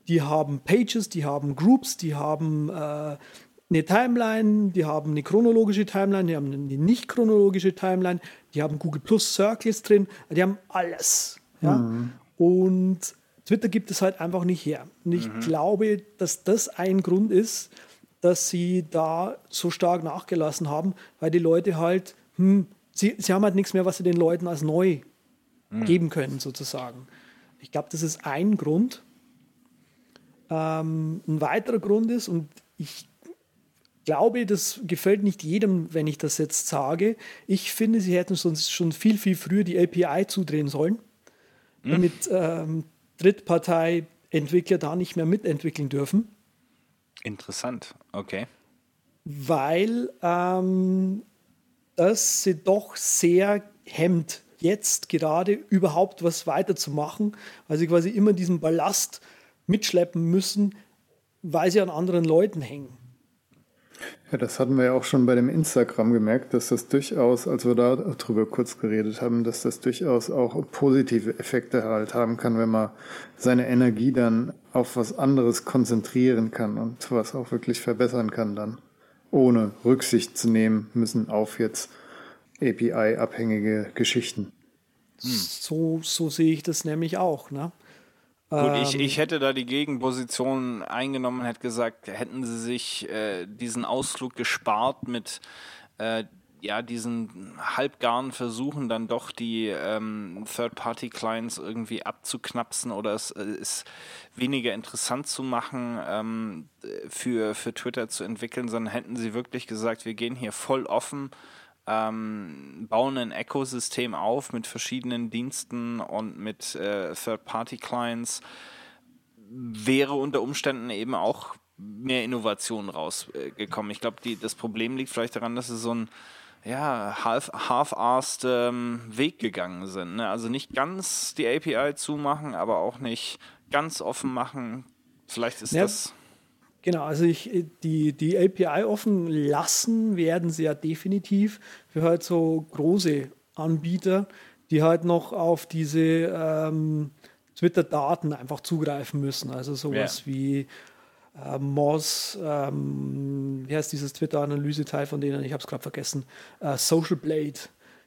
die haben Pages, die haben Groups, die haben äh, eine Timeline, die haben eine chronologische Timeline, die haben eine nicht chronologische Timeline, die haben Google Plus Circles drin, die haben alles. Ja? Mhm. Und Twitter gibt es halt einfach nicht her. Und ich mhm. glaube, dass das ein Grund ist, dass sie da so stark nachgelassen haben, weil die Leute halt, hm, sie, sie haben halt nichts mehr, was sie den Leuten als neu mhm. geben können, sozusagen. Ich glaube, das ist ein Grund. Ähm, ein weiterer Grund ist, und ich glaube, das gefällt nicht jedem, wenn ich das jetzt sage. Ich finde, sie hätten sonst schon viel, viel früher die API zudrehen sollen. Damit ähm, Drittpartei-Entwickler da nicht mehr mitentwickeln dürfen. Interessant, okay. Weil ähm, das sie doch sehr hemmt, jetzt gerade überhaupt was weiterzumachen, weil sie quasi immer diesen Ballast mitschleppen müssen, weil sie an anderen Leuten hängen. Ja, das hatten wir ja auch schon bei dem Instagram gemerkt, dass das durchaus, als wir darüber kurz geredet haben, dass das durchaus auch positive Effekte halt haben kann, wenn man seine Energie dann auf was anderes konzentrieren kann und was auch wirklich verbessern kann dann ohne Rücksicht zu nehmen müssen auf jetzt API-abhängige Geschichten. Hm. So, so sehe ich das nämlich auch. Ne? Gut, ähm, ich, ich hätte da die Gegenposition eingenommen hätte gesagt, hätten sie sich äh, diesen Ausflug gespart mit äh, ja, diesen halbgaren Versuchen dann doch die ähm, Third-Party-Clients irgendwie abzuknapsen oder es, äh, es weniger interessant zu machen ähm, für, für Twitter zu entwickeln, sondern hätten sie wirklich gesagt, wir gehen hier voll offen, ähm, bauen ein Ökosystem auf mit verschiedenen Diensten und mit äh, Third-Party-Clients, wäre unter Umständen eben auch mehr Innovation rausgekommen. Ich glaube, das Problem liegt vielleicht daran, dass es so ein ja, half-assed ähm, Weg gegangen sind. Ne? Also nicht ganz die API zumachen, aber auch nicht ganz offen machen. Vielleicht ist ja, das. Genau, also ich, die, die API offen lassen werden sie ja definitiv für halt so große Anbieter, die halt noch auf diese ähm, Twitter-Daten einfach zugreifen müssen. Also sowas ja. wie äh, Moz, ähm, wie heißt dieses Twitter-Analyse-Teil von denen, ich habe es gerade vergessen, äh, Social Blade,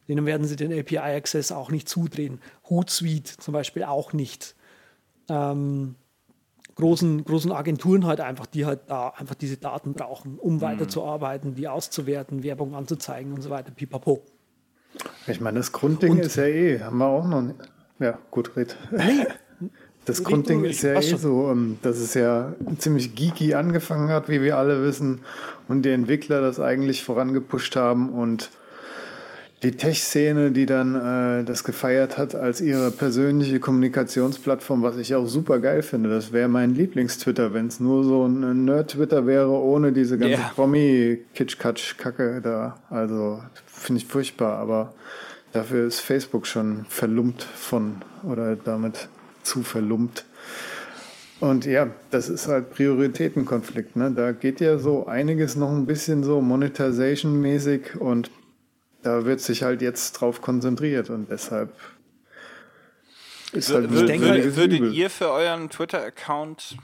denen werden sie den API-Access auch nicht zudrehen. Hootsuite zum Beispiel auch nicht. Ähm, großen, großen Agenturen halt einfach, die halt da einfach diese Daten brauchen, um mhm. weiterzuarbeiten, die auszuwerten, Werbung anzuzeigen und so weiter, pipapo. Ich meine, das Grundding und, ist ja eh, haben wir auch noch nicht. Ja, gut, red. Nee, <laughs> Das Grundding ist ja eh so, ähm, dass es ja ziemlich geeky angefangen hat, wie wir alle wissen, und die Entwickler das eigentlich vorangepusht haben und die Tech-Szene, die dann äh, das gefeiert hat als ihre persönliche Kommunikationsplattform, was ich auch super geil finde. Das wäre mein Lieblings-Twitter, wenn es nur so ein Nerd-Twitter wäre, ohne diese ganze yeah. Promi-Kitsch-Katsch-Kacke da. Also finde ich furchtbar, aber dafür ist Facebook schon verlumpt von oder damit zu verlumpt. Und ja, das ist halt Prioritätenkonflikt. Ne? Da geht ja so einiges noch ein bisschen so Monetization-mäßig und da wird sich halt jetzt drauf konzentriert und deshalb ist halt Wür denke, würdet, würdet ihr für euren Twitter-Account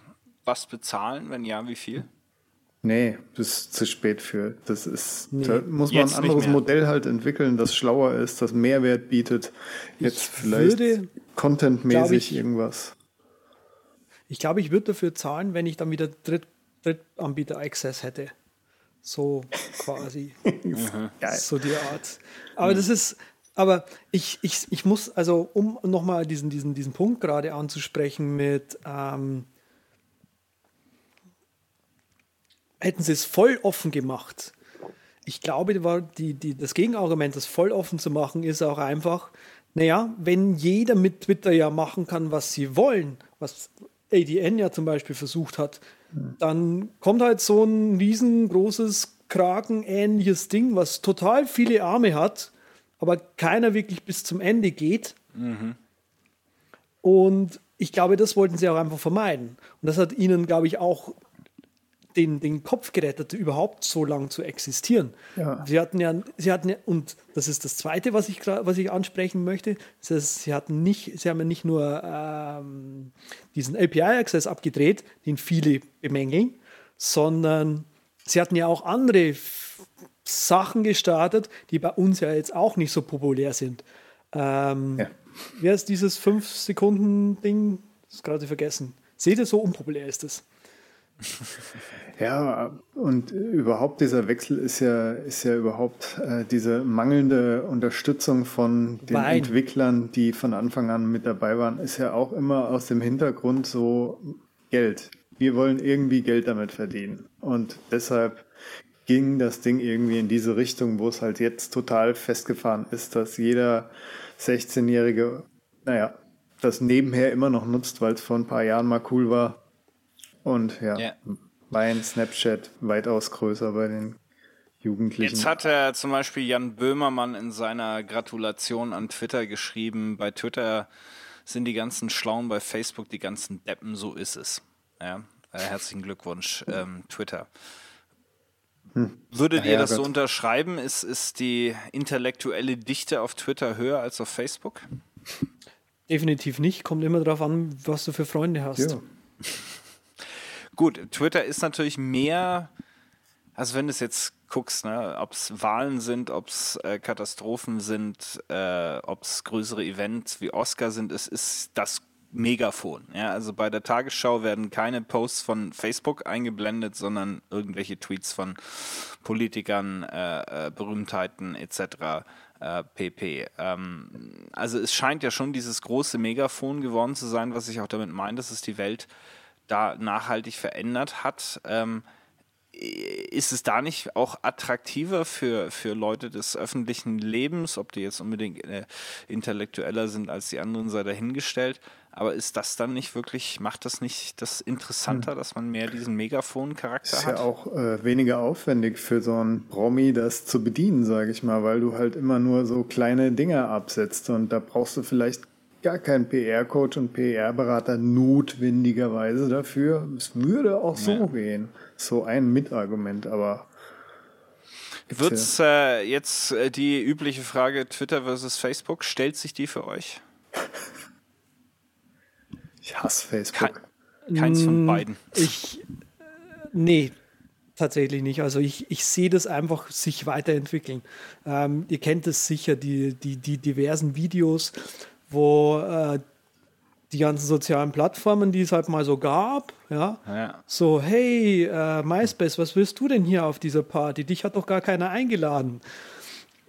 was bezahlen? Wenn ja, wie viel? Nee, das ist zu spät für. Das ist, nee, da muss man ein anderes Modell halt entwickeln, das schlauer ist, das Mehrwert bietet. Jetzt ich vielleicht contentmäßig irgendwas. Ich glaube, ich würde dafür zahlen, wenn ich dann wieder Dritt, Drittanbieter-Access hätte. So quasi. <laughs> so die Art. Aber das ist, aber ich, ich, ich muss, also um nochmal diesen, diesen, diesen Punkt gerade anzusprechen mit, ähm, hätten sie es voll offen gemacht. Ich glaube, die, die, das Gegenargument, das voll offen zu machen, ist auch einfach, naja, wenn jeder mit Twitter ja machen kann, was sie wollen, was ADN ja zum Beispiel versucht hat, dann kommt halt so ein riesengroßes Krakenähnliches Ding, was total viele Arme hat, aber keiner wirklich bis zum Ende geht. Mhm. Und ich glaube, das wollten sie auch einfach vermeiden. Und das hat ihnen, glaube ich, auch den, den Kopf gerettet, überhaupt so lang zu existieren. Ja. Sie hatten ja, sie hatten ja, und das ist das Zweite, was ich, was ich ansprechen möchte, das heißt, sie hatten nicht, sie haben ja nicht nur ähm, diesen API-Access abgedreht, den viele bemängeln, sondern sie hatten ja auch andere Sachen gestartet, die bei uns ja jetzt auch nicht so populär sind. Ähm, ja. Wer ist dieses 5-Sekunden-Ding? Das ist gerade vergessen. Seht ihr, so unpopulär ist es. Ja, und überhaupt dieser Wechsel ist ja, ist ja überhaupt äh, diese mangelnde Unterstützung von den Wein. Entwicklern, die von Anfang an mit dabei waren, ist ja auch immer aus dem Hintergrund so Geld. Wir wollen irgendwie Geld damit verdienen. Und deshalb ging das Ding irgendwie in diese Richtung, wo es halt jetzt total festgefahren ist, dass jeder 16-Jährige, naja, das nebenher immer noch nutzt, weil es vor ein paar Jahren mal cool war. Und ja, ja mein Snapchat weitaus größer bei den Jugendlichen. Jetzt hat er zum Beispiel Jan Böhmermann in seiner Gratulation an Twitter geschrieben, bei Twitter sind die ganzen Schlauen, bei Facebook die ganzen Deppen, so ist es. Ja, äh, herzlichen Glückwunsch, ähm, Twitter. Hm. Würdet ja, ihr das so unterschreiben? Ist, ist die intellektuelle Dichte auf Twitter höher als auf Facebook? Definitiv nicht. Kommt immer darauf an, was du für Freunde hast. Ja. Gut, Twitter ist natürlich mehr, also wenn du es jetzt guckst, ne, ob es Wahlen sind, ob es äh, Katastrophen sind, äh, ob es größere Events wie Oscar sind, es ist das Megafon. Ja, also bei der Tagesschau werden keine Posts von Facebook eingeblendet, sondern irgendwelche Tweets von Politikern, äh, äh Berühmtheiten etc. Äh, pp. Ähm, also es scheint ja schon dieses große Megafon geworden zu sein, was ich auch damit meine, dass es die Welt da nachhaltig verändert hat. Ähm, ist es da nicht auch attraktiver für, für Leute des öffentlichen Lebens, ob die jetzt unbedingt äh, intellektueller sind als die anderen, sei dahingestellt. Aber ist das dann nicht wirklich, macht das nicht das interessanter, hm. dass man mehr diesen Megafon-Charakter hat? Ist ja auch äh, weniger aufwendig für so einen Promi, das zu bedienen, sage ich mal, weil du halt immer nur so kleine Dinge absetzt und da brauchst du vielleicht gar kein PR-Coach und PR-Berater notwendigerweise dafür. Es würde auch so ja. gehen. So ein Mitargument, aber. Wird es äh, jetzt äh, die übliche Frage Twitter versus Facebook? Stellt sich die für euch? ich hasse Facebook. Kein, keins von mm, beiden. Ich. Nee, tatsächlich nicht. Also ich, ich sehe das einfach sich weiterentwickeln. Ähm, ihr kennt es sicher, die, die, die diversen Videos wo äh, die ganzen sozialen Plattformen, die es halt mal so gab, ja, ja. so, hey, äh, MySpace, was willst du denn hier auf dieser Party? Dich hat doch gar keiner eingeladen.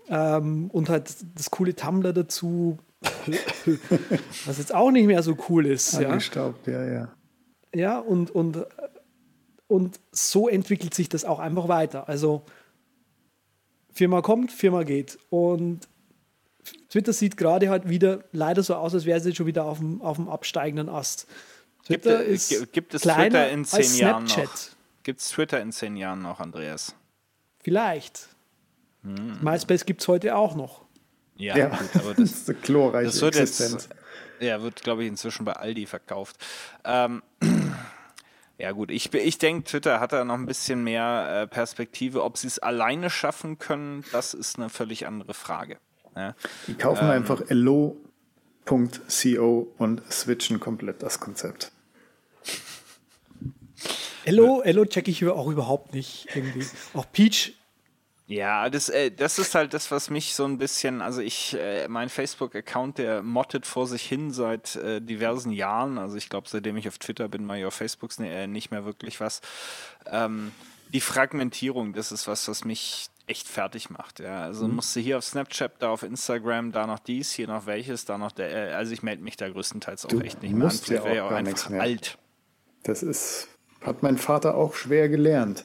Ähm, und halt das coole Tumblr dazu, was jetzt auch nicht mehr so cool ist. Angestaubt, ja, ja. Ja, ja und, und, und so entwickelt sich das auch einfach weiter. Also Firma kommt, Firma geht. Und Twitter sieht gerade halt wieder leider so aus, als wäre sie schon wieder auf dem, auf dem absteigenden Ast. Twitter gibt, ist gibt es Twitter in zehn Jahren noch? Gibt es Twitter in zehn Jahren noch, Andreas? Vielleicht. Hm. MySpace gibt es heute auch noch. Ja, ja. Gut, aber das, das ist eine glorreiche das wird Existenz. Jetzt, ja, wird, glaube ich, inzwischen bei Aldi verkauft. Ähm, <clears throat> ja, gut, ich, ich denke, Twitter hat da noch ein bisschen mehr äh, Perspektive. Ob sie es alleine schaffen können, das ist eine völlig andere Frage. Ja. Die kaufen ähm, einfach lo.co und switchen komplett das Konzept. Elo, Elo checke ich auch überhaupt nicht irgendwie. Auch Peach ja, das, äh, das ist halt das, was mich so ein bisschen, also ich, äh, mein Facebook-Account, der mottet vor sich hin seit äh, diversen Jahren. Also ich glaube, seitdem ich auf Twitter bin, mache ich auf Facebook äh, nicht mehr wirklich was. Ähm, die Fragmentierung, das ist was, was mich echt fertig macht. Ja. Also mhm. musste hier auf Snapchat, da auf Instagram, da noch dies, hier noch welches, da noch der. Äh, also ich melde mich da größtenteils auch du echt nicht mehr an. Ich wäre ja auch einfach alt. Das ist, hat mein Vater auch schwer gelernt.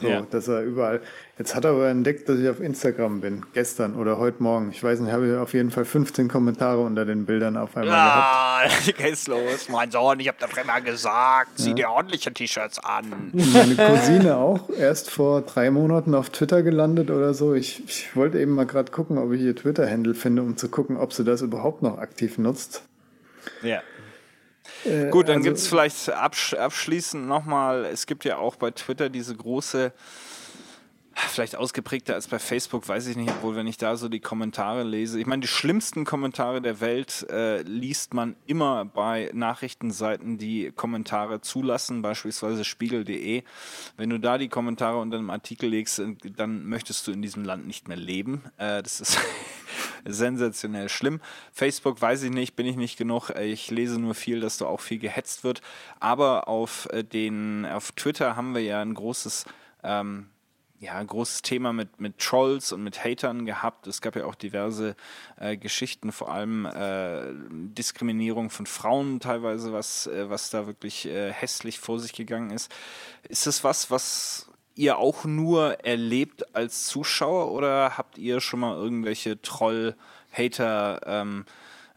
So, ja. dass er überall. Jetzt hat er aber entdeckt, dass ich auf Instagram bin. Gestern oder heute Morgen. Ich weiß nicht, habe ich auf jeden Fall 15 Kommentare unter den Bildern auf einmal ja, gehabt. <laughs> geht's los. Mein Sohn, ich habe doch immer gesagt, ja. zieh dir ordentliche T-Shirts an. Meine Cousine auch erst vor drei Monaten auf Twitter gelandet oder so. Ich, ich wollte eben mal gerade gucken, ob ich ihr Twitter-Handle finde, um zu gucken, ob sie das überhaupt noch aktiv nutzt. Ja. Äh, Gut, dann also, gibt es vielleicht absch abschließend nochmal, es gibt ja auch bei Twitter diese große, vielleicht ausgeprägter als bei Facebook, weiß ich nicht, obwohl wenn ich da so die Kommentare lese, ich meine, die schlimmsten Kommentare der Welt äh, liest man immer bei Nachrichtenseiten, die Kommentare zulassen, beispielsweise spiegel.de. Wenn du da die Kommentare unter einem Artikel legst, dann möchtest du in diesem Land nicht mehr leben. Äh, das ist <laughs> sensationell schlimm. Facebook weiß ich nicht, bin ich nicht genug. Ich lese nur viel, dass da auch viel gehetzt wird. Aber auf äh, den, auf Twitter haben wir ja ein großes ähm, ja, ein großes Thema mit, mit Trolls und mit Hatern gehabt. Es gab ja auch diverse äh, Geschichten, vor allem äh, Diskriminierung von Frauen teilweise, was, äh, was da wirklich äh, hässlich vor sich gegangen ist. Ist das was, was ihr auch nur erlebt als Zuschauer oder habt ihr schon mal irgendwelche Troll-Hater ähm,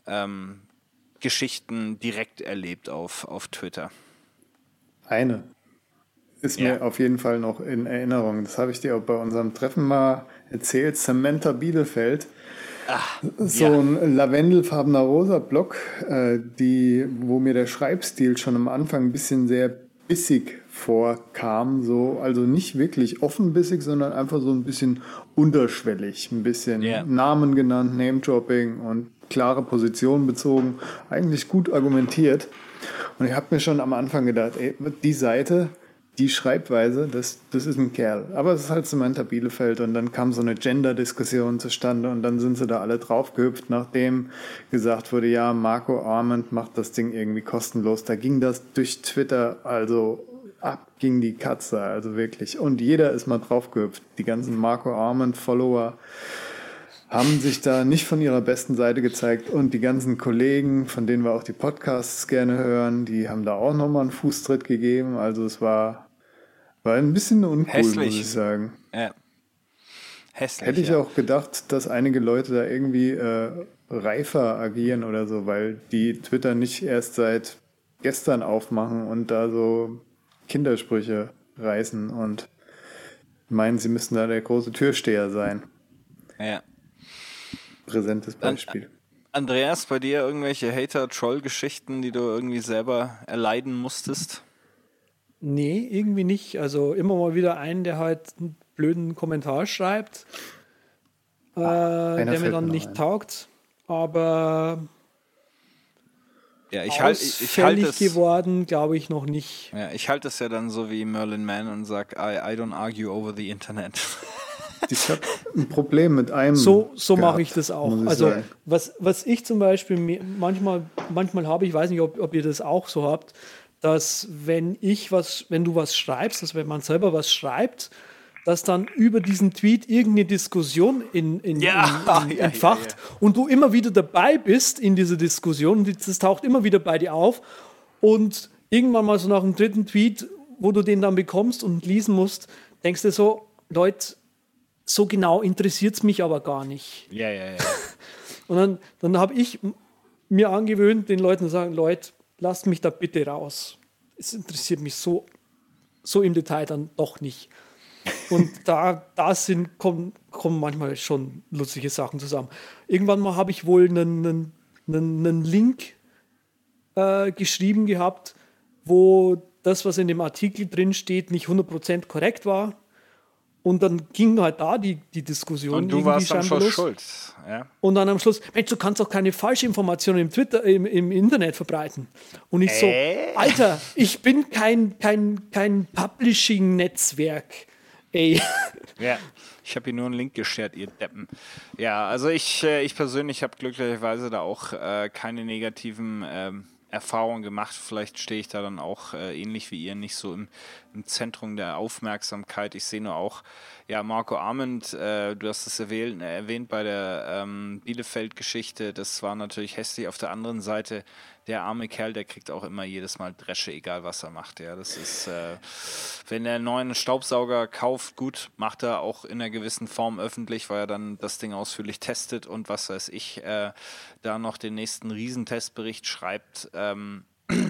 ähm, Geschichten direkt erlebt auf, auf Twitter? Eine ist ja. mir auf jeden Fall noch in Erinnerung. Das habe ich dir auch bei unserem Treffen mal erzählt. Samantha Bielefeld. Ach, so ja. ein lavendelfarbener rosa Block, äh, die, wo mir der Schreibstil schon am Anfang ein bisschen sehr bissig vorkam. So, also nicht wirklich offenbissig, sondern einfach so ein bisschen unterschwellig. Ein bisschen yeah. Namen genannt, Name-Dropping und klare Position bezogen. Eigentlich gut argumentiert. Und ich habe mir schon am Anfang gedacht, ey, die Seite, die Schreibweise, das, das ist ein Kerl. Aber es ist halt Samantha Bielefeld und dann kam so eine Gender-Diskussion zustande und dann sind sie da alle draufgehüpft, nachdem gesagt wurde, ja, Marco Arment macht das Ding irgendwie kostenlos. Da ging das durch Twitter also ab ging die Katze, also wirklich. Und jeder ist mal draufgehüpft. Die ganzen Marco Arment-Follower haben sich da nicht von ihrer besten Seite gezeigt. Und die ganzen Kollegen, von denen wir auch die Podcasts gerne hören, die haben da auch nochmal einen Fußtritt gegeben. Also es war, war ein bisschen uncool, Hässlich. muss ich sagen. Ja. Hässlich. Hätte ich ja. auch gedacht, dass einige Leute da irgendwie äh, reifer agieren oder so, weil die Twitter nicht erst seit gestern aufmachen und da so Kindersprüche reißen und meinen, sie müssten da der große Türsteher sein. Ja. Präsentes Beispiel. Andreas, bei dir irgendwelche Hater-Troll-Geschichten, die du irgendwie selber erleiden musstest? Nee, irgendwie nicht. Also immer mal wieder einen, der halt einen blöden Kommentar schreibt, äh, der mir dann nicht ein. taugt. Aber ja, ich halte ich, halt es geworden, glaube ich noch nicht. Ja, ich halte es ja dann so wie Merlin Mann und sage, I, I don't argue over the Internet. <laughs> Ich habe ein Problem mit einem. So, so mache ich das auch. Ich also was, was ich zum Beispiel manchmal, manchmal habe, ich weiß nicht, ob, ob ihr das auch so habt, dass wenn ich was, wenn du was schreibst, dass wenn man selber was schreibt, dass dann über diesen Tweet irgendeine Diskussion in, in, ja, in, <laughs> in, entfacht ja, ja, und du immer wieder dabei bist in dieser Diskussion und das taucht immer wieder bei dir auf und irgendwann mal so nach dem dritten Tweet, wo du den dann bekommst und lesen musst, denkst du so, Leute, so genau interessiert es mich aber gar nicht. Ja, ja, ja. <laughs> Und dann, dann habe ich mir angewöhnt, den Leuten zu sagen, Leute, lasst mich da bitte raus. Es interessiert mich so, so im Detail dann doch nicht. Und <laughs> da, da sind, kommen, kommen manchmal schon lustige Sachen zusammen. Irgendwann mal habe ich wohl einen, einen, einen Link äh, geschrieben gehabt, wo das, was in dem Artikel drin steht, nicht 100% korrekt war. Und dann ging halt da die, die Diskussion. Und du warst am Schluss los. schuld. Ja. Und dann am Schluss, Mensch, du kannst auch keine falsche Information im Twitter, im, im Internet verbreiten. Und ich äh? so, Alter, ich bin kein, kein, kein Publishing-Netzwerk. Ey. Ja, ich habe hier nur einen Link geshared, ihr Deppen. Ja, also ich, äh, ich persönlich habe glücklicherweise da auch äh, keine negativen ähm, Erfahrungen gemacht. Vielleicht stehe ich da dann auch äh, ähnlich wie ihr nicht so im, im Zentrum der Aufmerksamkeit. Ich sehe nur auch, ja, Marco Arment, äh, du hast es erwähnt, äh, erwähnt bei der ähm, Bielefeld-Geschichte. Das war natürlich hässlich. Auf der anderen Seite, der arme Kerl, der kriegt auch immer jedes Mal Dresche, egal was er macht. Ja, das ist, äh, wenn er einen neuen Staubsauger kauft, gut, macht er auch in einer gewissen Form öffentlich, weil er dann das Ding ausführlich testet und was weiß ich, äh, da noch den nächsten Riesentestbericht schreibt. Ähm,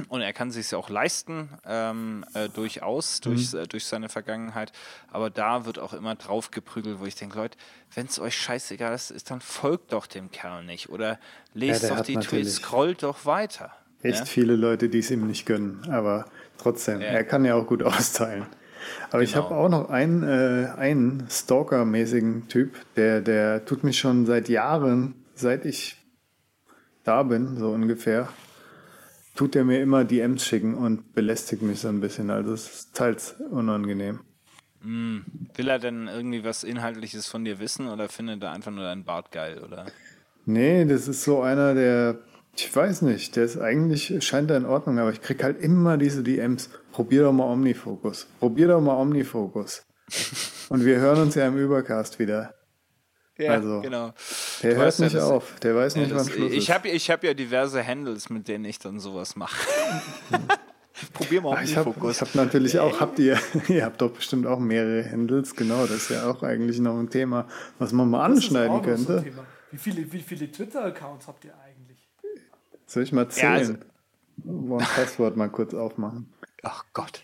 und er kann sich ja auch leisten, ähm, äh, durchaus, durch, mhm. äh, durch seine Vergangenheit. Aber da wird auch immer drauf geprügelt, wo ich denke, Leute, wenn es euch scheißegal ist, dann folgt doch dem Kerl nicht. Oder lest ja, doch die Tweets, scrollt doch weiter. Echt ja? viele Leute, die es ihm nicht gönnen. Aber trotzdem, ja. er kann ja auch gut <laughs> austeilen. Aber genau. ich habe auch noch einen, äh, einen Stalker-mäßigen Typ, der, der tut mich schon seit Jahren, seit ich da bin, so ungefähr, tut er mir immer DMs schicken und belästigt mich so ein bisschen. Also es ist teils unangenehm. Mm. Will er denn irgendwie was Inhaltliches von dir wissen oder findet er einfach nur deinen Bart geil, oder? Nee, das ist so einer, der, ich weiß nicht, der ist eigentlich, scheint er in Ordnung, aber ich krieg halt immer diese DMs. Probier doch mal Omnifocus. Probier doch mal Omnifocus. <laughs> und wir hören uns ja im Übercast wieder. Ja, also, genau. Der du hört nicht ja, auf. Der weiß nicht, ja, wann Schluss ich ist. ich habe ja diverse Handles, mit denen ich dann sowas mache. <laughs> Probier mal auf Ich habe hab natürlich auch, habt ihr, <laughs> <laughs> ihr habt doch bestimmt auch mehrere Handles, genau, das ist ja auch eigentlich noch ein Thema, was man mal anschneiden könnte. So wie viele, wie viele Twitter-Accounts habt ihr eigentlich? Soll ich mal zählen? Ja, also, Wollen Passwort mal kurz aufmachen. Ach Gott.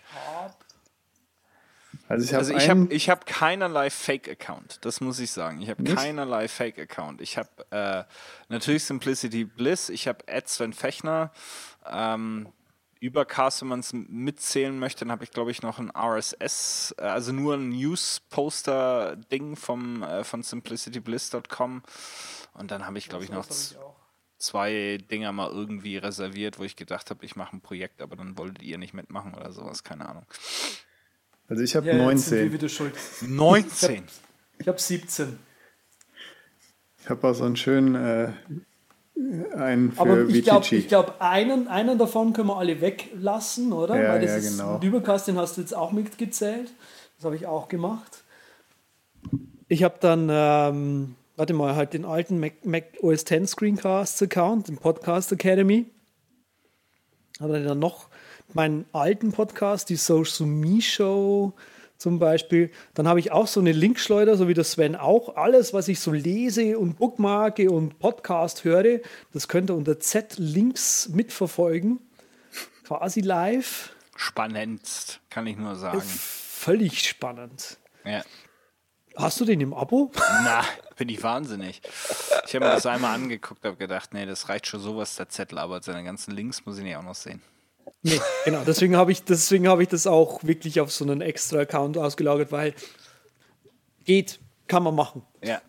Also ich habe also ich hab, ich hab keinerlei Fake-Account, das muss ich sagen. Ich habe keinerlei Fake-Account. Ich habe äh, natürlich Simplicity Bliss, ich habe Ed Sven Fechner, ähm, Übercast, wenn man es mitzählen möchte, dann habe ich glaube ich noch ein RSS, äh, also nur ein News-Poster-Ding vom äh, von simplicitybliss.com und dann habe ich glaube ich noch ich zwei Dinger mal irgendwie reserviert, wo ich gedacht habe, ich mache ein Projekt, aber dann wolltet ihr nicht mitmachen oder sowas, keine Ahnung. Also ich habe ja, 19. Wieder schuld. 19? Ich habe hab 17. Ich habe auch so einen schönen äh, einen für Aber ich glaube, glaub, einen, einen davon können wir alle weglassen, oder? Ja, Weil das ja, genau. Ist, Übercast, den hast du jetzt auch mitgezählt. Das habe ich auch gemacht. Ich habe dann, ähm, warte mal, halt den alten Mac, Mac OS X Screencasts Account, den Podcast Academy. Habe dann noch meinen alten Podcast, die Social Me Show zum Beispiel, dann habe ich auch so eine Linkschleuder, so wie der Sven auch. Alles, was ich so lese und bookmarke und Podcast höre, das könnt ihr unter Z-Links mitverfolgen. Quasi live. Spannend, kann ich nur sagen. Völlig spannend. Ja. Hast du den im Abo? <laughs> Na, bin ich wahnsinnig. Ich habe mir das einmal angeguckt, habe gedacht, nee, das reicht schon sowas, der Zettel, aber seine ganzen Links muss ich nicht auch noch sehen. Nee, genau. Deswegen habe ich, hab ich das auch wirklich auf so einen extra Account ausgelagert, weil geht, kann man machen. Ja.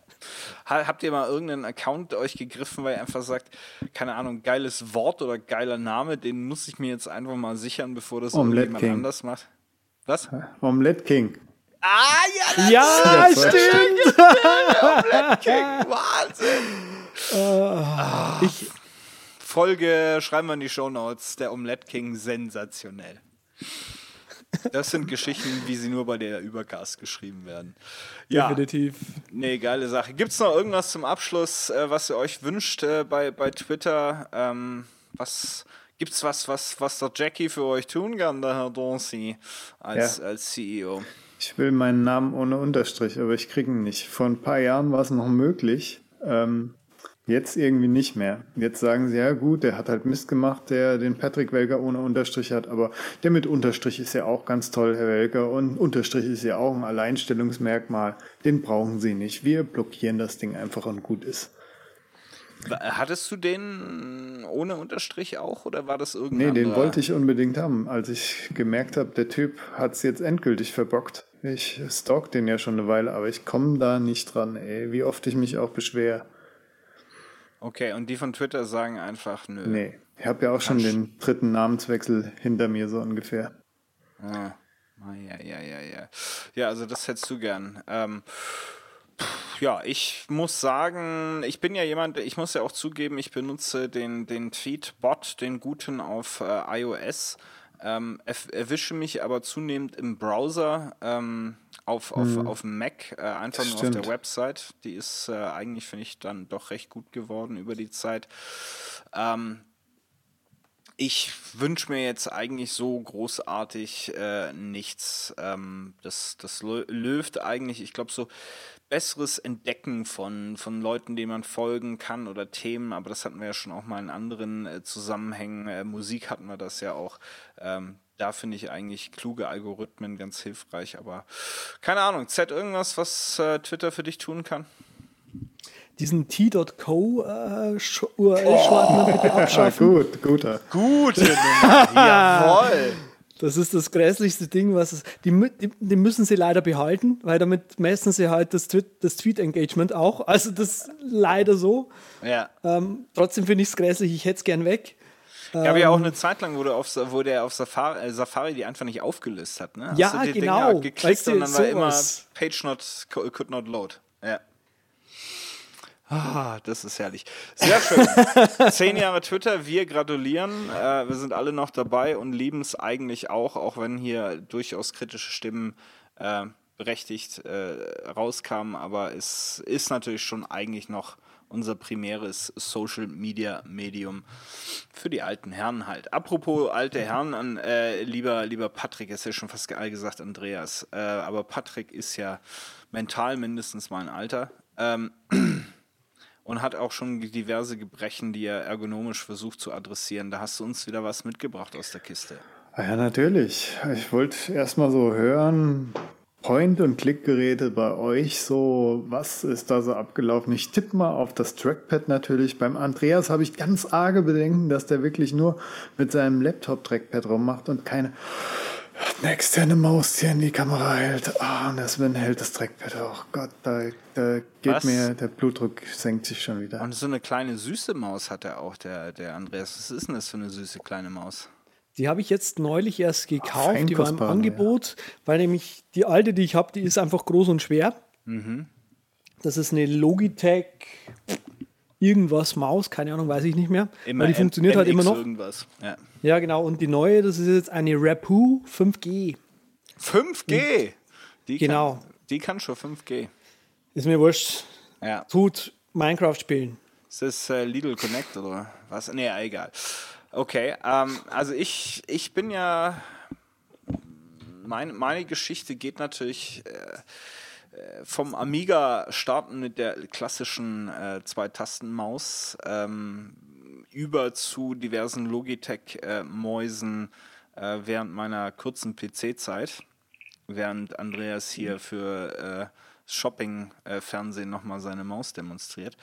Habt ihr mal irgendeinen Account euch gegriffen, weil ihr einfach sagt, keine Ahnung, geiles Wort oder geiler Name, den muss ich mir jetzt einfach mal sichern, bevor das Omelette irgendjemand King. anders macht? Was? Omelette King. Ah, ja, ja, stimmt. <laughs> Omelette King, Wahnsinn. Uh. Ich, Folge schreiben wir in die Show Notes. Der Omelette King sensationell. Das sind Geschichten, wie sie nur bei der Übercast geschrieben werden. Ja, definitiv. Nee, geile Sache. Gibt es noch irgendwas zum Abschluss, äh, was ihr euch wünscht äh, bei, bei Twitter? Ähm, was gibt's was, was, was der Jackie für euch tun kann, der Herr Donsi, als, ja. als CEO? Ich will meinen Namen ohne Unterstrich, aber ich kriege ihn nicht. Vor ein paar Jahren war es noch möglich. Ähm, Jetzt irgendwie nicht mehr. Jetzt sagen sie, ja gut, der hat halt Mist gemacht, der den Patrick Welker ohne Unterstrich hat, aber der mit Unterstrich ist ja auch ganz toll, Herr Welker. Und Unterstrich ist ja auch ein Alleinstellungsmerkmal. Den brauchen sie nicht. Wir blockieren das Ding einfach und gut ist. Hattest du den ohne Unterstrich auch oder war das irgendwie? Nee, den wollte ich unbedingt haben, als ich gemerkt habe, der Typ hat es jetzt endgültig verbockt. Ich stalk den ja schon eine Weile, aber ich komme da nicht dran, ey, wie oft ich mich auch beschwere. Okay, und die von Twitter sagen einfach nö. Nee, ich habe ja auch schon den dritten Namenswechsel hinter mir, so ungefähr. Ah, ja, ja, ja, ja. Ja, also das hättest du gern. Ähm, ja, ich muss sagen, ich bin ja jemand, ich muss ja auch zugeben, ich benutze den, den Tweet-Bot, den guten auf äh, iOS, ähm, erwische mich aber zunehmend im Browser. Ähm, auf, auf, mhm. auf Mac, äh, einfach nur auf der Website. Die ist äh, eigentlich, finde ich, dann doch recht gut geworden über die Zeit. Ähm, ich wünsche mir jetzt eigentlich so großartig äh, nichts. Ähm, das, das löft eigentlich, ich glaube, so besseres Entdecken von, von Leuten, denen man folgen kann oder Themen, aber das hatten wir ja schon auch mal in anderen äh, Zusammenhängen. Äh, Musik hatten wir das ja auch. Ähm, da finde ich eigentlich kluge Algorithmen ganz hilfreich, aber keine Ahnung. Z irgendwas, was äh, Twitter für dich tun kann? Diesen T.co äh, URL-Schwarten oh, bitte <laughs> abschaffen. Gut, guter. Gute <laughs> Nummer. Jawoll. Das ist das grässlichste Ding, was es. Die, die, die, müssen sie leider behalten, weil damit messen sie halt das, Tweet, das Tweet-Engagement auch. Also das ist leider so. Ja. Ähm, trotzdem finde ich es grässlich, ich hätte es gern weg. Gab ja auch ähm, eine Zeit lang, wo, du auf, wo der auf Safari, äh, Safari die einfach nicht aufgelöst hat. Ne? Hast ja, genau. Dinger geklickt weißt du, und dann war immer Page not, could not load. Ja. Ah, das ist herrlich. Sehr <laughs> schön. Zehn Jahre Twitter, wir gratulieren. Äh, wir sind alle noch dabei und lieben es eigentlich auch, auch wenn hier durchaus kritische Stimmen äh, berechtigt äh, rauskamen. Aber es ist natürlich schon eigentlich noch unser primäres Social Media Medium für die alten Herren halt. Apropos alte Herren, an, äh, lieber, lieber Patrick, ist ja schon fast gesagt Andreas, äh, aber Patrick ist ja mental mindestens mal ein Alter. Ähm, <clears throat> und hat auch schon diverse Gebrechen, die er ergonomisch versucht zu adressieren. Da hast du uns wieder was mitgebracht aus der Kiste. Ah ja, natürlich. Ich wollte erst mal so hören, Point- und Klickgeräte bei euch so, was ist da so abgelaufen? Ich tippe mal auf das Trackpad natürlich. Beim Andreas habe ich ganz arge Bedenken, dass der wirklich nur mit seinem Laptop-Trackpad rummacht und keine eine externe Maus hier in die Kamera hält. Ah, oh, und das Sven hält das Trackpad. Oh Gott, da, da geht Was? mir, der Blutdruck senkt sich schon wieder. Und so eine kleine süße Maus hat er auch, der, der Andreas. Was ist denn das für eine süße kleine Maus? Die habe ich jetzt neulich erst gekauft, Ach, die war im Angebot, ja. weil nämlich die alte, die ich habe, die ist einfach groß und schwer. Mhm. Das ist eine Logitech irgendwas Maus, keine Ahnung, weiß ich nicht mehr. Immer weil die funktioniert halt immer noch. Irgendwas. Ja. ja, genau. Und die neue, das ist jetzt eine Rapu 5G. 5G? Die genau. Kann, die kann schon 5G. Ist mir wurscht. Ja. Tut Minecraft spielen. Ist das äh, Lidl Connect oder was? Nee, egal. Okay, ähm, also ich, ich bin ja. Mein, meine Geschichte geht natürlich. Äh, vom Amiga starten mit der klassischen äh, Zwei-Tasten-Maus ähm, über zu diversen Logitech-Mäusen äh, während meiner kurzen PC-Zeit, während Andreas hier für äh, Shopping-Fernsehen äh, nochmal seine Maus demonstriert.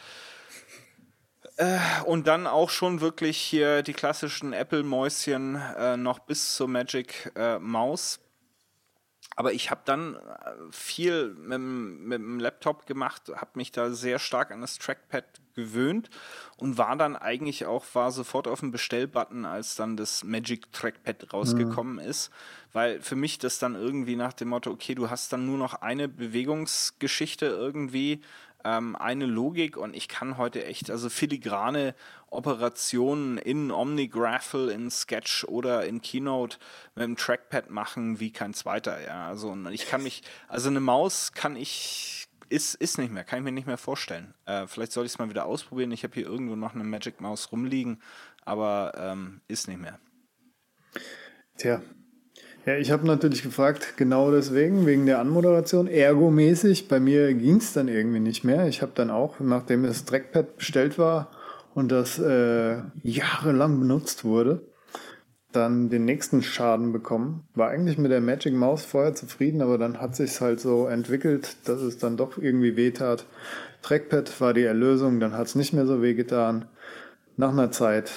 Äh, und dann auch schon wirklich hier die klassischen Apple-Mäuschen äh, noch bis zur Magic Maus aber ich habe dann äh, viel mit, mit dem Laptop gemacht, habe mich da sehr stark an das Trackpad gewöhnt und war dann eigentlich auch, war sofort auf dem Bestellbutton, als dann das Magic Trackpad rausgekommen mhm. ist, weil für mich das dann irgendwie nach dem Motto, okay, du hast dann nur noch eine Bewegungsgeschichte irgendwie, ähm, eine Logik und ich kann heute echt, also filigrane Operationen in OmniGraffle, in Sketch oder in Keynote mit dem Trackpad machen wie kein zweiter. Ja, also ich kann mich, also eine Maus kann ich, ist, ist nicht mehr, kann ich mir nicht mehr vorstellen. Äh, vielleicht soll ich es mal wieder ausprobieren. Ich habe hier irgendwo noch eine Magic Maus rumliegen, aber ähm, ist nicht mehr. Tja, Ja, ich habe natürlich gefragt, genau deswegen, wegen der Anmoderation. Ergomäßig, bei mir ging es dann irgendwie nicht mehr. Ich habe dann auch, nachdem das Trackpad bestellt war und das äh, jahrelang benutzt wurde, dann den nächsten Schaden bekommen. War eigentlich mit der Magic Mouse vorher zufrieden, aber dann hat sich halt so entwickelt, dass es dann doch irgendwie wehtat. Trackpad war die Erlösung, dann hat es nicht mehr so wehgetan. Nach einer Zeit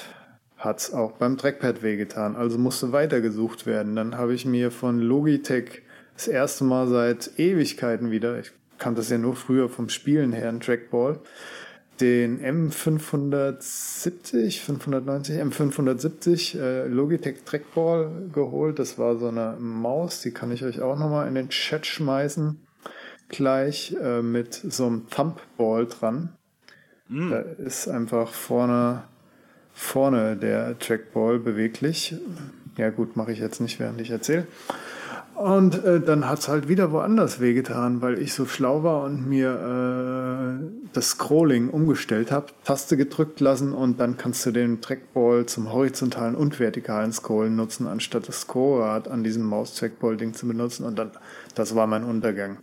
hat es auch beim Trackpad wehgetan, also musste weitergesucht werden. Dann habe ich mir von Logitech das erste Mal seit Ewigkeiten wieder, ich kannte das ja nur früher vom Spielen her, ein Trackball, den M570, 590, M570 äh, Logitech Trackball geholt. Das war so eine Maus, die kann ich euch auch nochmal in den Chat schmeißen. Gleich äh, mit so einem Thumbball dran. Mm. Da ist einfach vorne vorne der Trackball beweglich. Ja gut, mache ich jetzt nicht, während ich erzähle. Und äh, dann hat es halt wieder woanders wehgetan, weil ich so schlau war und mir äh, das Scrolling umgestellt habe, Taste gedrückt lassen und dann kannst du den Trackball zum horizontalen und vertikalen Scrollen nutzen, anstatt das Scrollrad an diesem Maus-Trackball-Ding zu benutzen. Und dann, das war mein Untergang.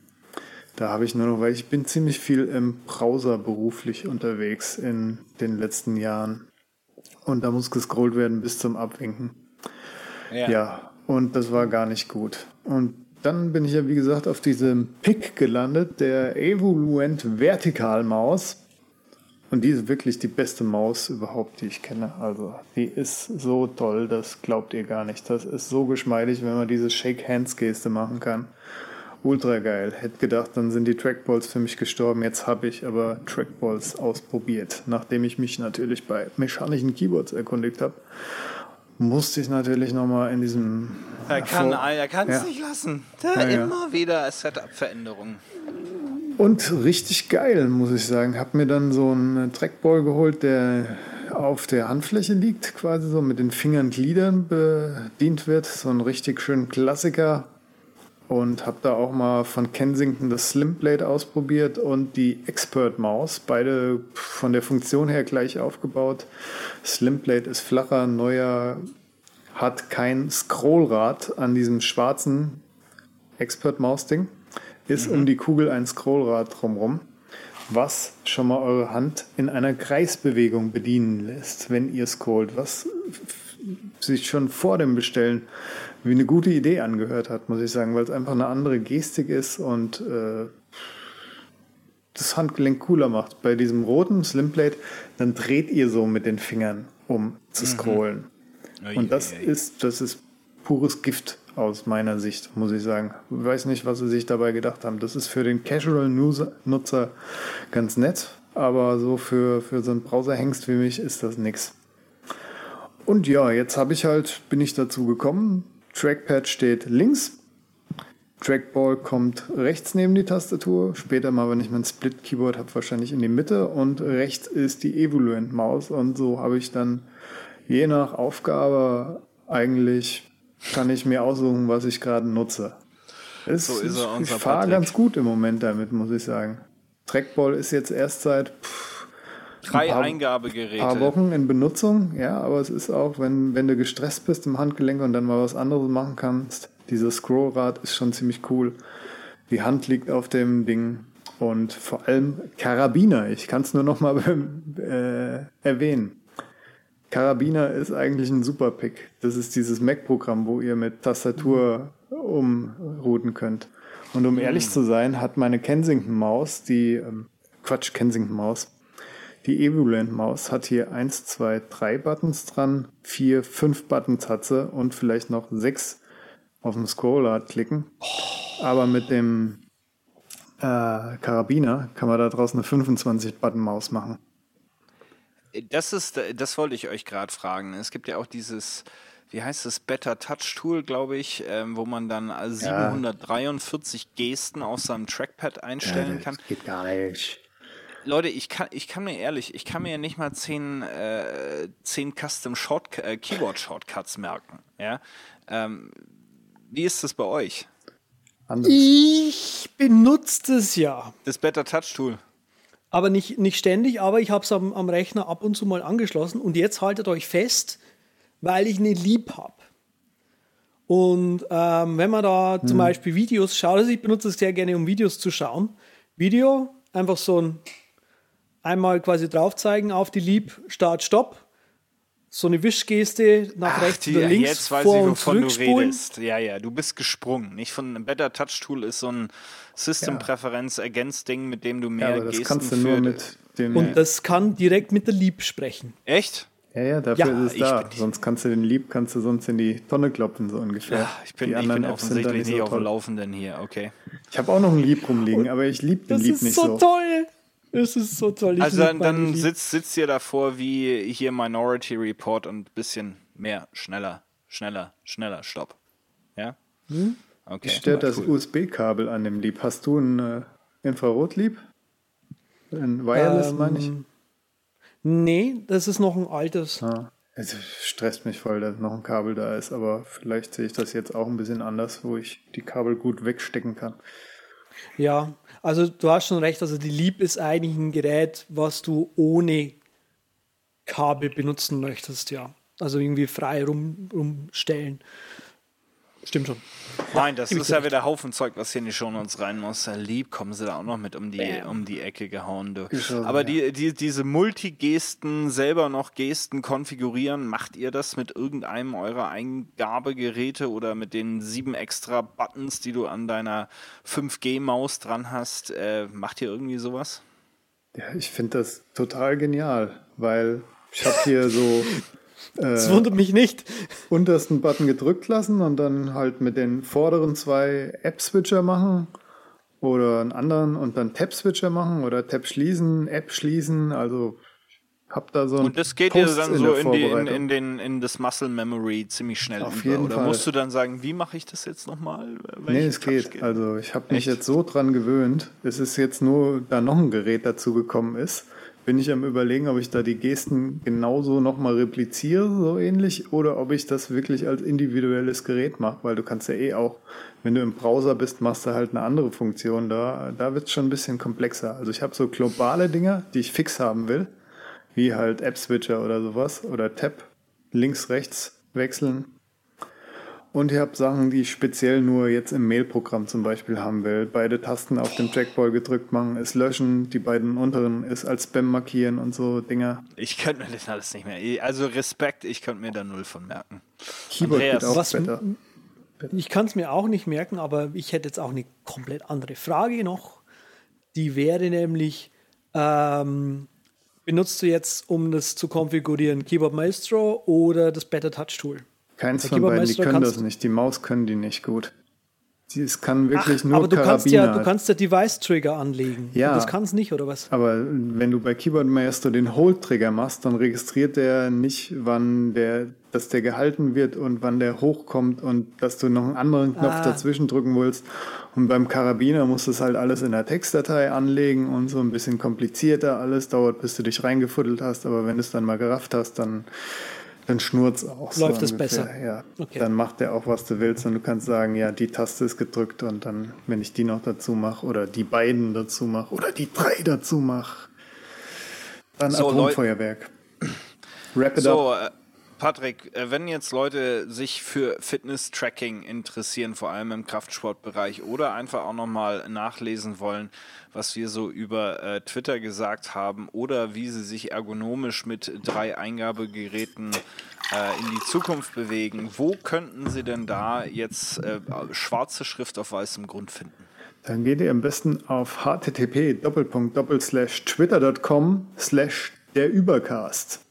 Da habe ich nur noch, weil ich bin ziemlich viel im Browser beruflich unterwegs in den letzten Jahren. Und da muss gescrollt werden bis zum Abwinken. Ja. ja, und das war gar nicht gut. Und dann bin ich ja, wie gesagt, auf diesem Pick gelandet, der Evoluent Vertikalmaus. Und die ist wirklich die beste Maus überhaupt, die ich kenne. Also, die ist so toll, das glaubt ihr gar nicht. Das ist so geschmeidig, wenn man diese Shake-Hands-Geste machen kann. Ultra geil. Hätte gedacht, dann sind die Trackballs für mich gestorben. Jetzt habe ich aber Trackballs ausprobiert. Nachdem ich mich natürlich bei mechanischen Keyboards erkundigt habe, musste ich natürlich nochmal in diesem. Er kann er kann es ja. nicht lassen. Da ja, immer ja. wieder Setup-Veränderungen. Und richtig geil, muss ich sagen. Hab mir dann so einen Trackball geholt, der auf der Handfläche liegt, quasi so mit den Fingern Gliedern bedient wird. So ein richtig schön Klassiker und habe da auch mal von Kensington das Slim Blade ausprobiert und die Expert Maus. Beide von der Funktion her gleich aufgebaut. Slim Blade ist flacher, neuer, hat kein Scrollrad an diesem schwarzen Expert Maus Ding. Ist mhm. um die Kugel ein Scrollrad drumrum, was schon mal eure Hand in einer Kreisbewegung bedienen lässt, wenn ihr scrollt, was sich schon vor dem Bestellen wie eine gute Idee angehört hat, muss ich sagen, weil es einfach eine andere Gestik ist und äh, das Handgelenk cooler macht. Bei diesem roten Slimplate, dann dreht ihr so mit den Fingern, um zu mhm. scrollen. Mhm. Und das ist, das ist pures Gift aus meiner Sicht, muss ich sagen. Ich weiß nicht, was sie sich dabei gedacht haben. Das ist für den Casual-Nutzer ganz nett, aber so für, für so einen Browser-Hengst wie mich ist das nix. Und ja, jetzt habe ich halt, bin ich dazu gekommen. Trackpad steht links. Trackball kommt rechts neben die Tastatur. Später mal, wenn ich mein Split-Keyboard habe, wahrscheinlich in die Mitte. Und rechts ist die Evoluent-Maus. Und so habe ich dann je nach Aufgabe eigentlich, kann ich mir aussuchen, was ich gerade nutze. Es, so ist er, ich fahre ganz gut im Moment damit, muss ich sagen. Trackball ist jetzt erst seit pff, Drei paar, Eingabegeräte. paar Wochen in Benutzung, ja, aber es ist auch, wenn, wenn du gestresst bist im Handgelenk und dann mal was anderes machen kannst, dieses Scrollrad ist schon ziemlich cool. Die Hand liegt auf dem Ding und vor allem Karabiner. Ich kann es nur noch mal äh, erwähnen. Karabiner ist eigentlich ein super Pick. Das ist dieses Mac-Programm, wo ihr mit Tastatur umrouten könnt. Und um ehrlich hm. zu sein, hat meine Kensington-Maus, die, ähm, Quatsch, Kensington-Maus, die Evoluent-Maus hat hier 1, 2, 3 Buttons dran, 4, 5 Buttons hat sie und vielleicht noch 6 auf dem Scroller klicken. Aber mit dem äh, Karabiner kann man da draußen eine 25-Button-Maus machen. Das ist, das wollte ich euch gerade fragen. Es gibt ja auch dieses, wie heißt das, Better Touch Tool, glaube ich, ähm, wo man dann 743 ja. Gesten auf seinem Trackpad einstellen ja, das kann. Geht gar nicht. Leute, ich kann, ich kann mir ehrlich, ich kann mir ja nicht mal zehn, äh, zehn Custom Short, äh, Keyboard Shortcuts merken. Ja? Ähm, wie ist das bei euch? Anders. Ich benutze das ja. Das Better Touch Tool. Aber nicht, nicht ständig, aber ich habe es am, am Rechner ab und zu mal angeschlossen und jetzt haltet euch fest, weil ich eine Lieb habe. Und ähm, wenn man da hm. zum Beispiel Videos schaut, also ich benutze es sehr gerne, um Videos zu schauen. Video, einfach so ein einmal quasi drauf zeigen auf die Leap, Start, Stopp. So eine Wischgeste nach Ach, rechts die, oder links. Jetzt weiß vor ich, wovon du redest. Ja, ja, du bist gesprungen. Nicht von einem Better Touch Tool ist so ein System-Präferenz-Ergänz-Ding, mit dem du mehr ja, aber das Gesten kannst du nur mit dem Und das kann direkt mit der Leap sprechen. Echt? Ja, ja, dafür ja, ist es da. Sonst kannst du den Lieb, kannst du sonst in die Tonne kloppen, so ungefähr. Ja, ich bin, ich bin offensichtlich nicht, so auf dem Laufenden hier, okay. Ich habe auch noch einen Lieb rumliegen, aber ich liebe den Lieb nicht so. Das ist so toll. Es ist so toll. Ich also dann, dann sitzt, sitzt ihr davor wie hier Minority Report und ein bisschen mehr, schneller, schneller, schneller, stopp. Ja? Hm? Okay. Stört das cool. USB-Kabel an dem Lieb. Hast du ein äh, Infrarot-Lieb? Ein Wireless, ähm, meine ich? Nee, das ist noch ein altes. Ah, es stresst mich voll, dass noch ein Kabel da ist, aber vielleicht sehe ich das jetzt auch ein bisschen anders, wo ich die Kabel gut wegstecken kann. Ja, also du hast schon recht, also die Leap ist eigentlich ein Gerät, was du ohne Kabel benutzen möchtest, ja. Also irgendwie frei rum, rumstellen. Stimmt schon. Nein, das ist ja wieder Haufen Zeug, was hier in die Show uns rein muss. Lieb, kommen sie da auch noch mit um die, um die Ecke gehauen. Du. Aber die, die, diese Multigesten, selber noch Gesten konfigurieren, macht ihr das mit irgendeinem eurer Eingabegeräte oder mit den sieben extra Buttons, die du an deiner 5G-Maus dran hast? Äh, macht ihr irgendwie sowas? Ja, ich finde das total genial, weil ich habe hier so <laughs> das wundert mich nicht. Untersten Button gedrückt lassen und dann halt mit den vorderen zwei App-Switcher machen oder einen anderen und dann Tab-Switcher machen oder Tab schließen, App schließen. Also hab da so ein Und das geht dir dann so in, die, in, in, den, in das Muscle Memory ziemlich schnell Auf über. Jeden oder Fall. musst du dann sagen, wie mache ich das jetzt nochmal? Nee, es geht. geht. Also ich habe mich jetzt so dran gewöhnt. Es ist jetzt nur, da noch ein Gerät dazu gekommen ist bin ich am überlegen, ob ich da die Gesten genauso nochmal repliziere, so ähnlich, oder ob ich das wirklich als individuelles Gerät mache, weil du kannst ja eh auch, wenn du im Browser bist, machst du halt eine andere Funktion. Da, da wird es schon ein bisschen komplexer. Also ich habe so globale Dinger, die ich fix haben will, wie halt App-Switcher oder sowas, oder Tab, links, rechts wechseln und ich habe Sachen, die ich speziell nur jetzt im Mail-Programm zum Beispiel haben will. Beide Tasten auf dem Trackball gedrückt machen, es löschen, die beiden unteren ist als Spam markieren und so Dinger. Ich könnte mir das alles nicht mehr. Also Respekt, ich könnte mir da null von merken. Keyboard Andreas, geht auch was, besser. Ich kann es mir auch nicht merken, aber ich hätte jetzt auch eine komplett andere Frage noch. Die wäre nämlich, ähm, benutzt du jetzt, um das zu konfigurieren, Keyboard Maestro oder das Better Touch Tool? Keins von beiden, die können das nicht. Die Maus können die nicht gut. Es kann wirklich Ach, nur aber du Karabiner. kannst ja, du kannst ja Device-Trigger anlegen. Ja. das kann es nicht, oder was? Aber wenn du bei Keyboard Master den Hold-Trigger machst, dann registriert der nicht, wann der, dass der gehalten wird und wann der hochkommt und dass du noch einen anderen Knopf ah. dazwischen drücken willst. Und beim Karabiner musst du es halt alles in der Textdatei anlegen und so ein bisschen komplizierter alles. Dauert, bis du dich reingefuddelt hast. Aber wenn du es dann mal gerafft hast, dann dann schnurrt es auch so. Läuft es besser. Ja. Okay. Dann macht er auch, was du willst und du kannst sagen, ja, die Taste ist gedrückt und dann, wenn ich die noch dazu mache oder die beiden dazu mache oder die drei dazu mache, dann so, Atomfeuerwerk. Wrap it so, up. Patrick, äh, wenn jetzt Leute sich für Fitness-Tracking interessieren, vor allem im Kraftsportbereich, oder einfach auch nochmal nachlesen wollen, was wir so über äh, Twitter gesagt haben, oder wie sie sich ergonomisch mit drei Eingabegeräten äh, in die Zukunft bewegen, wo könnten sie denn da jetzt äh, schwarze Schrift auf weißem Grund finden? Dann geht ihr am besten auf http twitter.com slash der Übercast.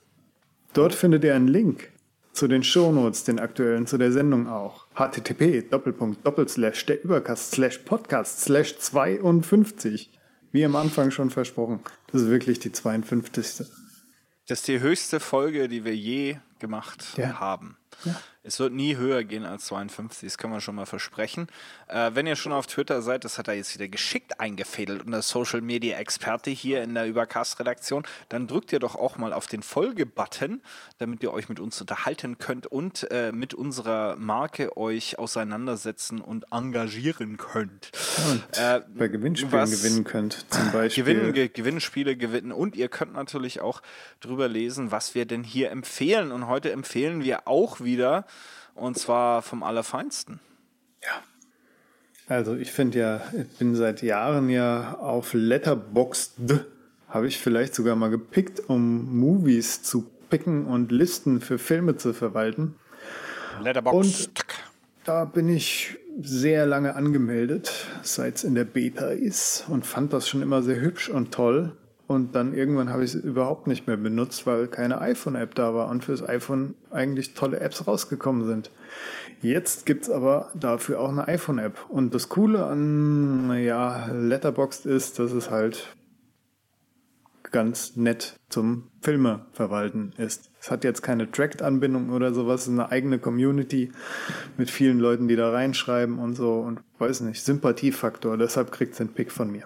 Dort findet ihr einen Link zu den Shownotes, den aktuellen, zu der Sendung auch. http der Übercast slash podcast slash 52. Wie am Anfang schon versprochen. Das ist wirklich die 52. Das ist die höchste Folge, die wir je gemacht ja. haben. Ja. Es wird nie höher gehen als 52, das kann man schon mal versprechen. Äh, wenn ihr schon auf Twitter seid, das hat er jetzt wieder geschickt eingefädelt und der Social Media Experte hier in der Übercast-Redaktion, dann drückt ihr doch auch mal auf den Folge-Button, damit ihr euch mit uns unterhalten könnt und äh, mit unserer Marke euch auseinandersetzen und engagieren könnt. Und äh, bei Gewinnspielen gewinnen könnt, zum Beispiel. Gewinnen, Ge Gewinnspiele gewinnen und ihr könnt natürlich auch drüber lesen, was wir denn hier empfehlen. Und heute empfehlen wir auch wieder Und zwar vom Allerfeinsten. Ja. Also ich finde ja, ich bin seit Jahren ja auf Letterboxd, habe ich vielleicht sogar mal gepickt, um Movies zu picken und Listen für Filme zu verwalten. Letterboxd. Und da bin ich sehr lange angemeldet, seit es in der Beta ist und fand das schon immer sehr hübsch und toll. Und dann irgendwann habe ich es überhaupt nicht mehr benutzt, weil keine iPhone-App da war und fürs iPhone eigentlich tolle Apps rausgekommen sind. Jetzt gibt's aber dafür auch eine iPhone-App. Und das Coole an ja, Letterboxd ist, dass es halt ganz nett zum Filme verwalten ist. Es hat jetzt keine Tracked-Anbindung oder sowas, eine eigene Community mit vielen Leuten, die da reinschreiben und so und weiß nicht, Sympathiefaktor, deshalb kriegt es den Pick von mir.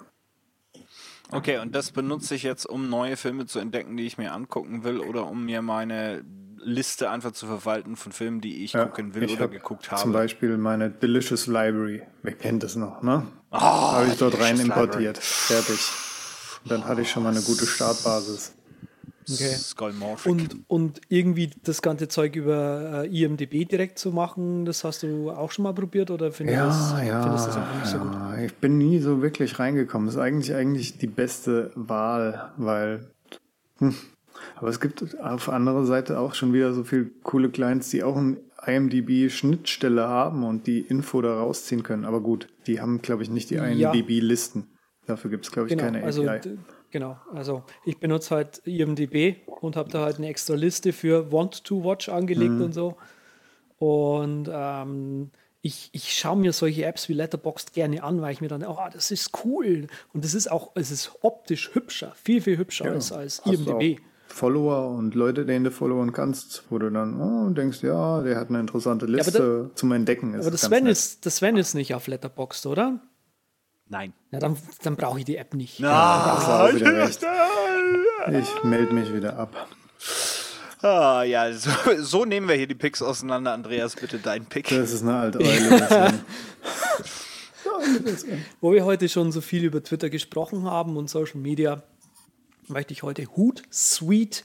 Okay, und das benutze ich jetzt, um neue Filme zu entdecken, die ich mir angucken will oder um mir meine Liste einfach zu verwalten von Filmen, die ich ja, gucken will ich oder hab geguckt habe. Zum Beispiel meine Delicious Library. Wer kennt das noch, ne? Oh, habe ich dort rein importiert. Fertig. Dann hatte ich schon mal eine gute Startbasis. Okay. Und, und irgendwie das ganze Zeug über äh, IMDB direkt zu machen, das hast du auch schon mal probiert oder findest, ja, das, ja, findest du das einfach nicht so gut? Ich bin nie so wirklich reingekommen. Das ist eigentlich eigentlich die beste Wahl, weil hm, aber es gibt auf andere Seite auch schon wieder so viele coole Clients, die auch ein IMDB-Schnittstelle haben und die Info da rausziehen können. Aber gut, die haben, glaube ich, nicht die IMDB-Listen. Dafür gibt es, glaube ich, genau, keine also, API. Genau, also ich benutze halt IMDB und habe da halt eine extra Liste für Want to Watch angelegt mhm. und so. Und ähm, ich, ich schaue mir solche Apps wie Letterboxd gerne an, weil ich mir dann, oh, das ist cool. Und das ist auch, es ist optisch hübscher, viel, viel hübscher ja, als, als IMDB. Follower und Leute, denen du followen kannst, wo du dann oh, denkst, ja, der hat eine interessante Liste ja, da, zum Entdecken. aber das Sven, ist, das Sven ist nicht auf Letterboxd, oder? Nein. Na, dann, dann brauche ich die App nicht. Ja, ich melde mich wieder ab. Ah, ja, so, so, nehmen wir hier die Picks auseinander. Andreas, bitte dein Pick. Das ist eine alte <laughs> Eule. Wo wir heute schon so viel über Twitter gesprochen haben und Social Media, möchte ich heute Hootsuite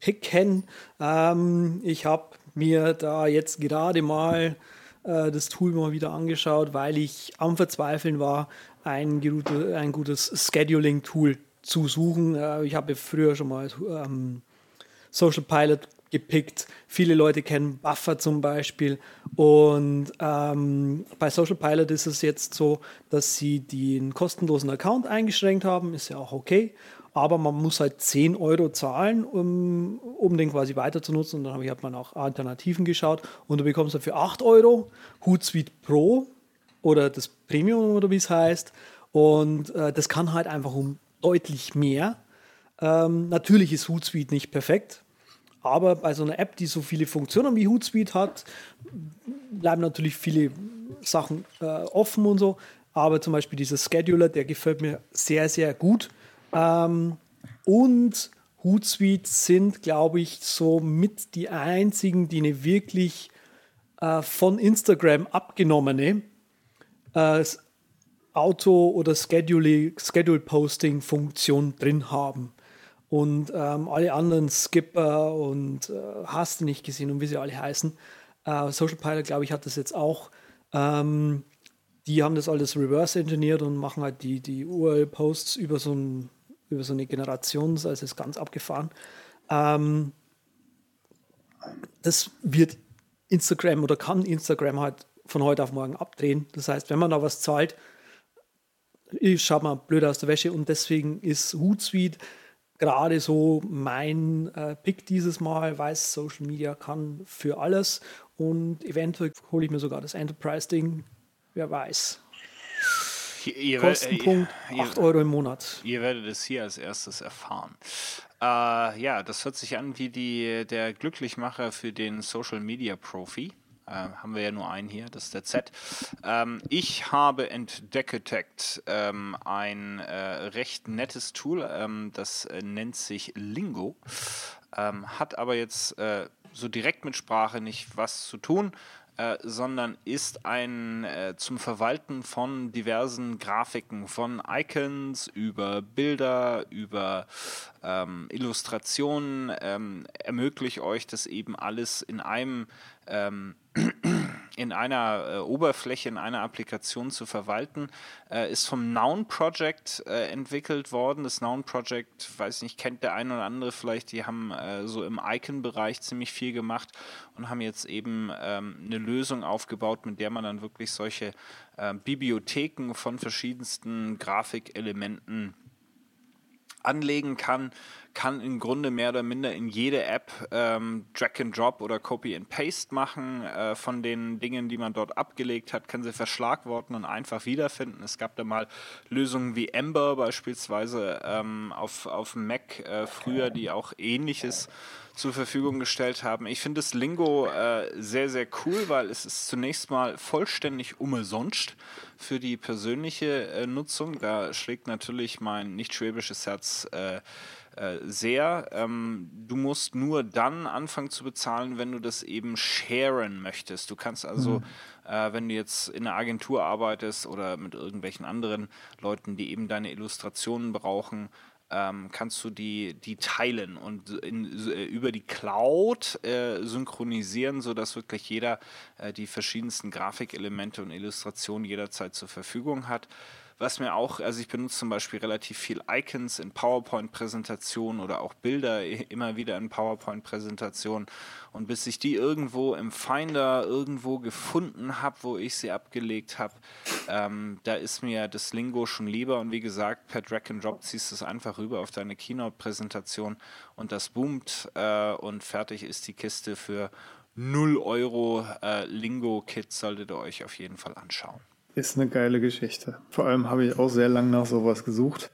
picken. Ähm, ich habe mir da jetzt gerade mal äh, das Tool mal wieder angeschaut, weil ich am Verzweifeln war, ein, ein gutes Scheduling-Tool zu suchen. Äh, ich habe früher schon mal ähm, Social Pilot gepickt. Viele Leute kennen Buffer zum Beispiel. Und ähm, bei Social Pilot ist es jetzt so, dass sie den kostenlosen Account eingeschränkt haben. Ist ja auch okay. Aber man muss halt 10 Euro zahlen, um, um den quasi weiter zu nutzen. Und dann habe ich halt mal nach Alternativen geschaut. Und du bekommst dafür 8 Euro Hootsuite Pro oder das Premium oder wie es heißt. Und äh, das kann halt einfach um deutlich mehr. Ähm, natürlich ist Hootsuite nicht perfekt, aber bei so einer App, die so viele Funktionen wie Hootsuite hat, bleiben natürlich viele Sachen äh, offen und so. Aber zum Beispiel dieser Scheduler, der gefällt mir sehr, sehr gut. Ähm, und Hootsuite sind, glaube ich, so mit die einzigen, die eine wirklich äh, von Instagram abgenommene äh, Auto- oder Schedule-Posting-Funktion drin haben. Und ähm, alle anderen Skipper und äh, hast du nicht gesehen und wie sie alle heißen. Äh, Social Pilot, glaube ich, hat das jetzt auch. Ähm, die haben das alles reverse engineert und machen halt die, die URL-Posts über, so über so eine Generation, also ist ganz abgefahren. Ähm, das wird Instagram oder kann Instagram halt von heute auf morgen abdrehen. Das heißt, wenn man da was zahlt, schaut man blöd aus der Wäsche und deswegen ist Hootsuite gerade so mein äh, Pick dieses Mal, weiß Social Media kann für alles und eventuell hole ich mir sogar das Enterprise-Ding, wer weiß. Ihr, Kostenpunkt äh, 8 Euro im Monat. Ihr werdet es hier als erstes erfahren. Äh, ja, das hört sich an wie die, der Glücklichmacher für den Social Media Profi. Äh, haben wir ja nur einen hier, das ist der Z. Ähm, ich habe entdeckt ähm, ein äh, recht nettes Tool, ähm, das äh, nennt sich Lingo, ähm, hat aber jetzt äh, so direkt mit Sprache nicht was zu tun. äh, sondern ist ein äh, zum Verwalten von diversen Grafiken, von Icons über Bilder, über ähm, Illustrationen, ähm, ermöglicht euch das eben alles in einem ähm, <clears throat> in einer äh, Oberfläche, in einer Applikation zu verwalten, äh, ist vom Noun Project äh, entwickelt worden. Das Noun Project, weiß nicht, kennt der eine oder andere vielleicht, die haben äh, so im Icon-Bereich ziemlich viel gemacht und haben jetzt eben ähm, eine Lösung aufgebaut, mit der man dann wirklich solche äh, Bibliotheken von verschiedensten Grafikelementen anlegen kann kann im Grunde mehr oder minder in jede App ähm, Drag and Drop oder Copy and Paste machen äh, von den Dingen, die man dort abgelegt hat, kann sie verschlagworten und einfach wiederfinden. Es gab da mal Lösungen wie Ember beispielsweise ähm, auf, auf Mac äh, früher, die auch ähnliches zur Verfügung gestellt haben. Ich finde das Lingo äh, sehr, sehr cool, weil es ist zunächst mal vollständig umsonst für die persönliche äh, Nutzung. Da schlägt natürlich mein nicht schwäbisches Herz äh, äh, sehr. Ähm, du musst nur dann anfangen zu bezahlen, wenn du das eben sharen möchtest. Du kannst also, mhm. äh, wenn du jetzt in einer Agentur arbeitest oder mit irgendwelchen anderen Leuten, die eben deine Illustrationen brauchen, ähm, kannst du die, die teilen und in, äh, über die Cloud äh, synchronisieren, sodass wirklich jeder äh, die verschiedensten Grafikelemente und Illustrationen jederzeit zur Verfügung hat. Was mir auch, also ich benutze zum Beispiel relativ viel Icons in PowerPoint-Präsentationen oder auch Bilder immer wieder in PowerPoint-Präsentationen. Und bis ich die irgendwo im Finder irgendwo gefunden habe, wo ich sie abgelegt habe, ähm, da ist mir das Lingo schon lieber. Und wie gesagt, per Drag and Drop ziehst du es einfach rüber auf deine Keynote-Präsentation und das boomt äh, und fertig ist die Kiste für 0 Euro äh, Lingo-Kit solltet ihr euch auf jeden Fall anschauen. Ist eine geile Geschichte. Vor allem habe ich auch sehr lange nach sowas gesucht.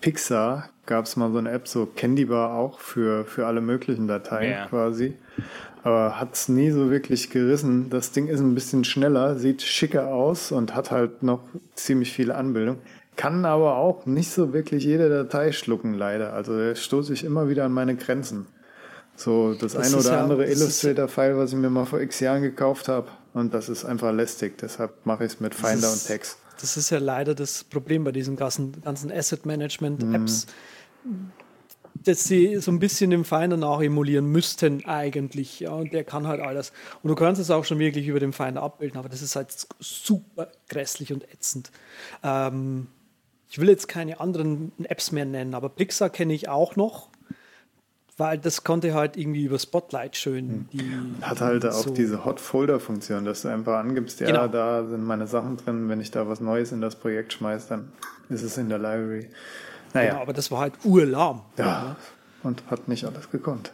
Pixar gab es mal so eine App, so Candy Bar auch für, für alle möglichen Dateien yeah. quasi. Aber hat es nie so wirklich gerissen. Das Ding ist ein bisschen schneller, sieht schicker aus und hat halt noch ziemlich viele Anbildungen. Kann aber auch nicht so wirklich jede Datei schlucken, leider. Also stoße ich immer wieder an meine Grenzen. So das, das eine oder ja, andere Illustrator-File, was ich mir mal vor x Jahren gekauft habe, und das ist einfach lästig. Deshalb mache ich es mit Finder ist, und Text. Das ist ja leider das Problem bei diesen ganzen, ganzen Asset Management-Apps, mhm. dass sie so ein bisschen im Finder nachemulieren müssten eigentlich. Ja, und der kann halt alles. Und du kannst es auch schon wirklich über den Finder abbilden, aber das ist halt super grässlich und ätzend. Ähm, ich will jetzt keine anderen Apps mehr nennen, aber Pixar kenne ich auch noch weil das konnte halt irgendwie über Spotlight schön. Hm. Die, Hat halt so auch diese Hot-Folder-Funktion, dass du einfach angibst, ja, genau. da sind meine Sachen drin. Wenn ich da was Neues in das Projekt schmeiße, dann ist es in der Library. Naja. Genau, aber das war halt urlahm. Ja, ja. und hat nicht alles gekonnt.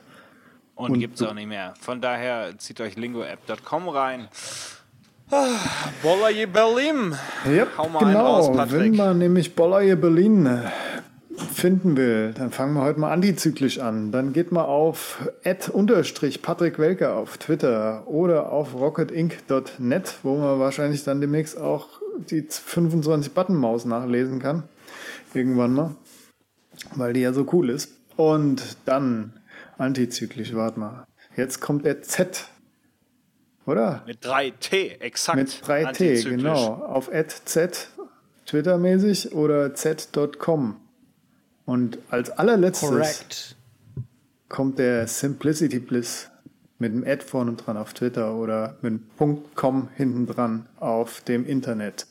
Und, und gibt es auch nicht mehr. Von daher zieht euch lingoapp.com rein. Ah, Bollaye Berlin. Yep, Hau mal genau. Raus, Patrick. Wenn man nämlich Bollaye Berlin äh, finden will, dann fangen wir heute mal antizyklisch an. Dann geht mal auf Patrick Welker auf Twitter oder auf rocketinc.net, wo man wahrscheinlich dann demnächst auch die 25 Button Maus nachlesen kann. Irgendwann mal. Weil die ja so cool ist. Und dann antizyklisch, warte mal. Jetzt kommt der Z. Oder? Mit 3T, exakt. Mit 3T, genau. Auf Z, Twitter-mäßig oder z.com. Und als allerletztes Correct. kommt der Simplicity Bliss mit einem Ad vorne dran auf Twitter oder mit einem .com hinten dran auf dem Internet.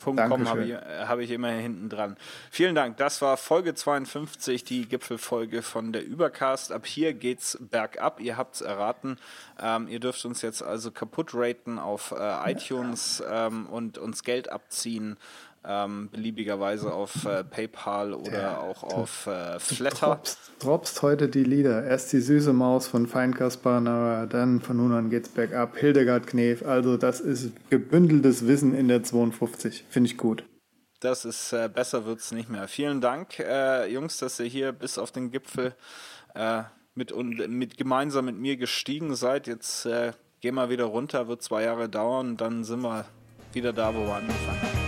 .com habe ich, hab ich immer hinten dran. Vielen Dank. Das war Folge 52, die Gipfelfolge von der Übercast. Ab hier geht's bergab. Ihr habt es erraten. Ähm, ihr dürft uns jetzt also kaputt raten auf äh, iTunes ähm, und uns Geld abziehen ähm, beliebigerweise auf äh, PayPal oder ja, auch auf äh, Flatter. Droppst, droppst heute die Lieder. Erst die süße Maus von Feinkasper, dann von nun an geht's bergab. Hildegard Knef. Also das ist gebündeltes Wissen in der 52. Finde ich gut. Das ist äh, besser wird's nicht mehr. Vielen Dank, äh, Jungs, dass ihr hier bis auf den Gipfel äh, mit, und, mit gemeinsam mit mir gestiegen seid. Jetzt äh, gehen wir wieder runter, wird zwei Jahre dauern, dann sind wir wieder da, wo wir angefangen haben.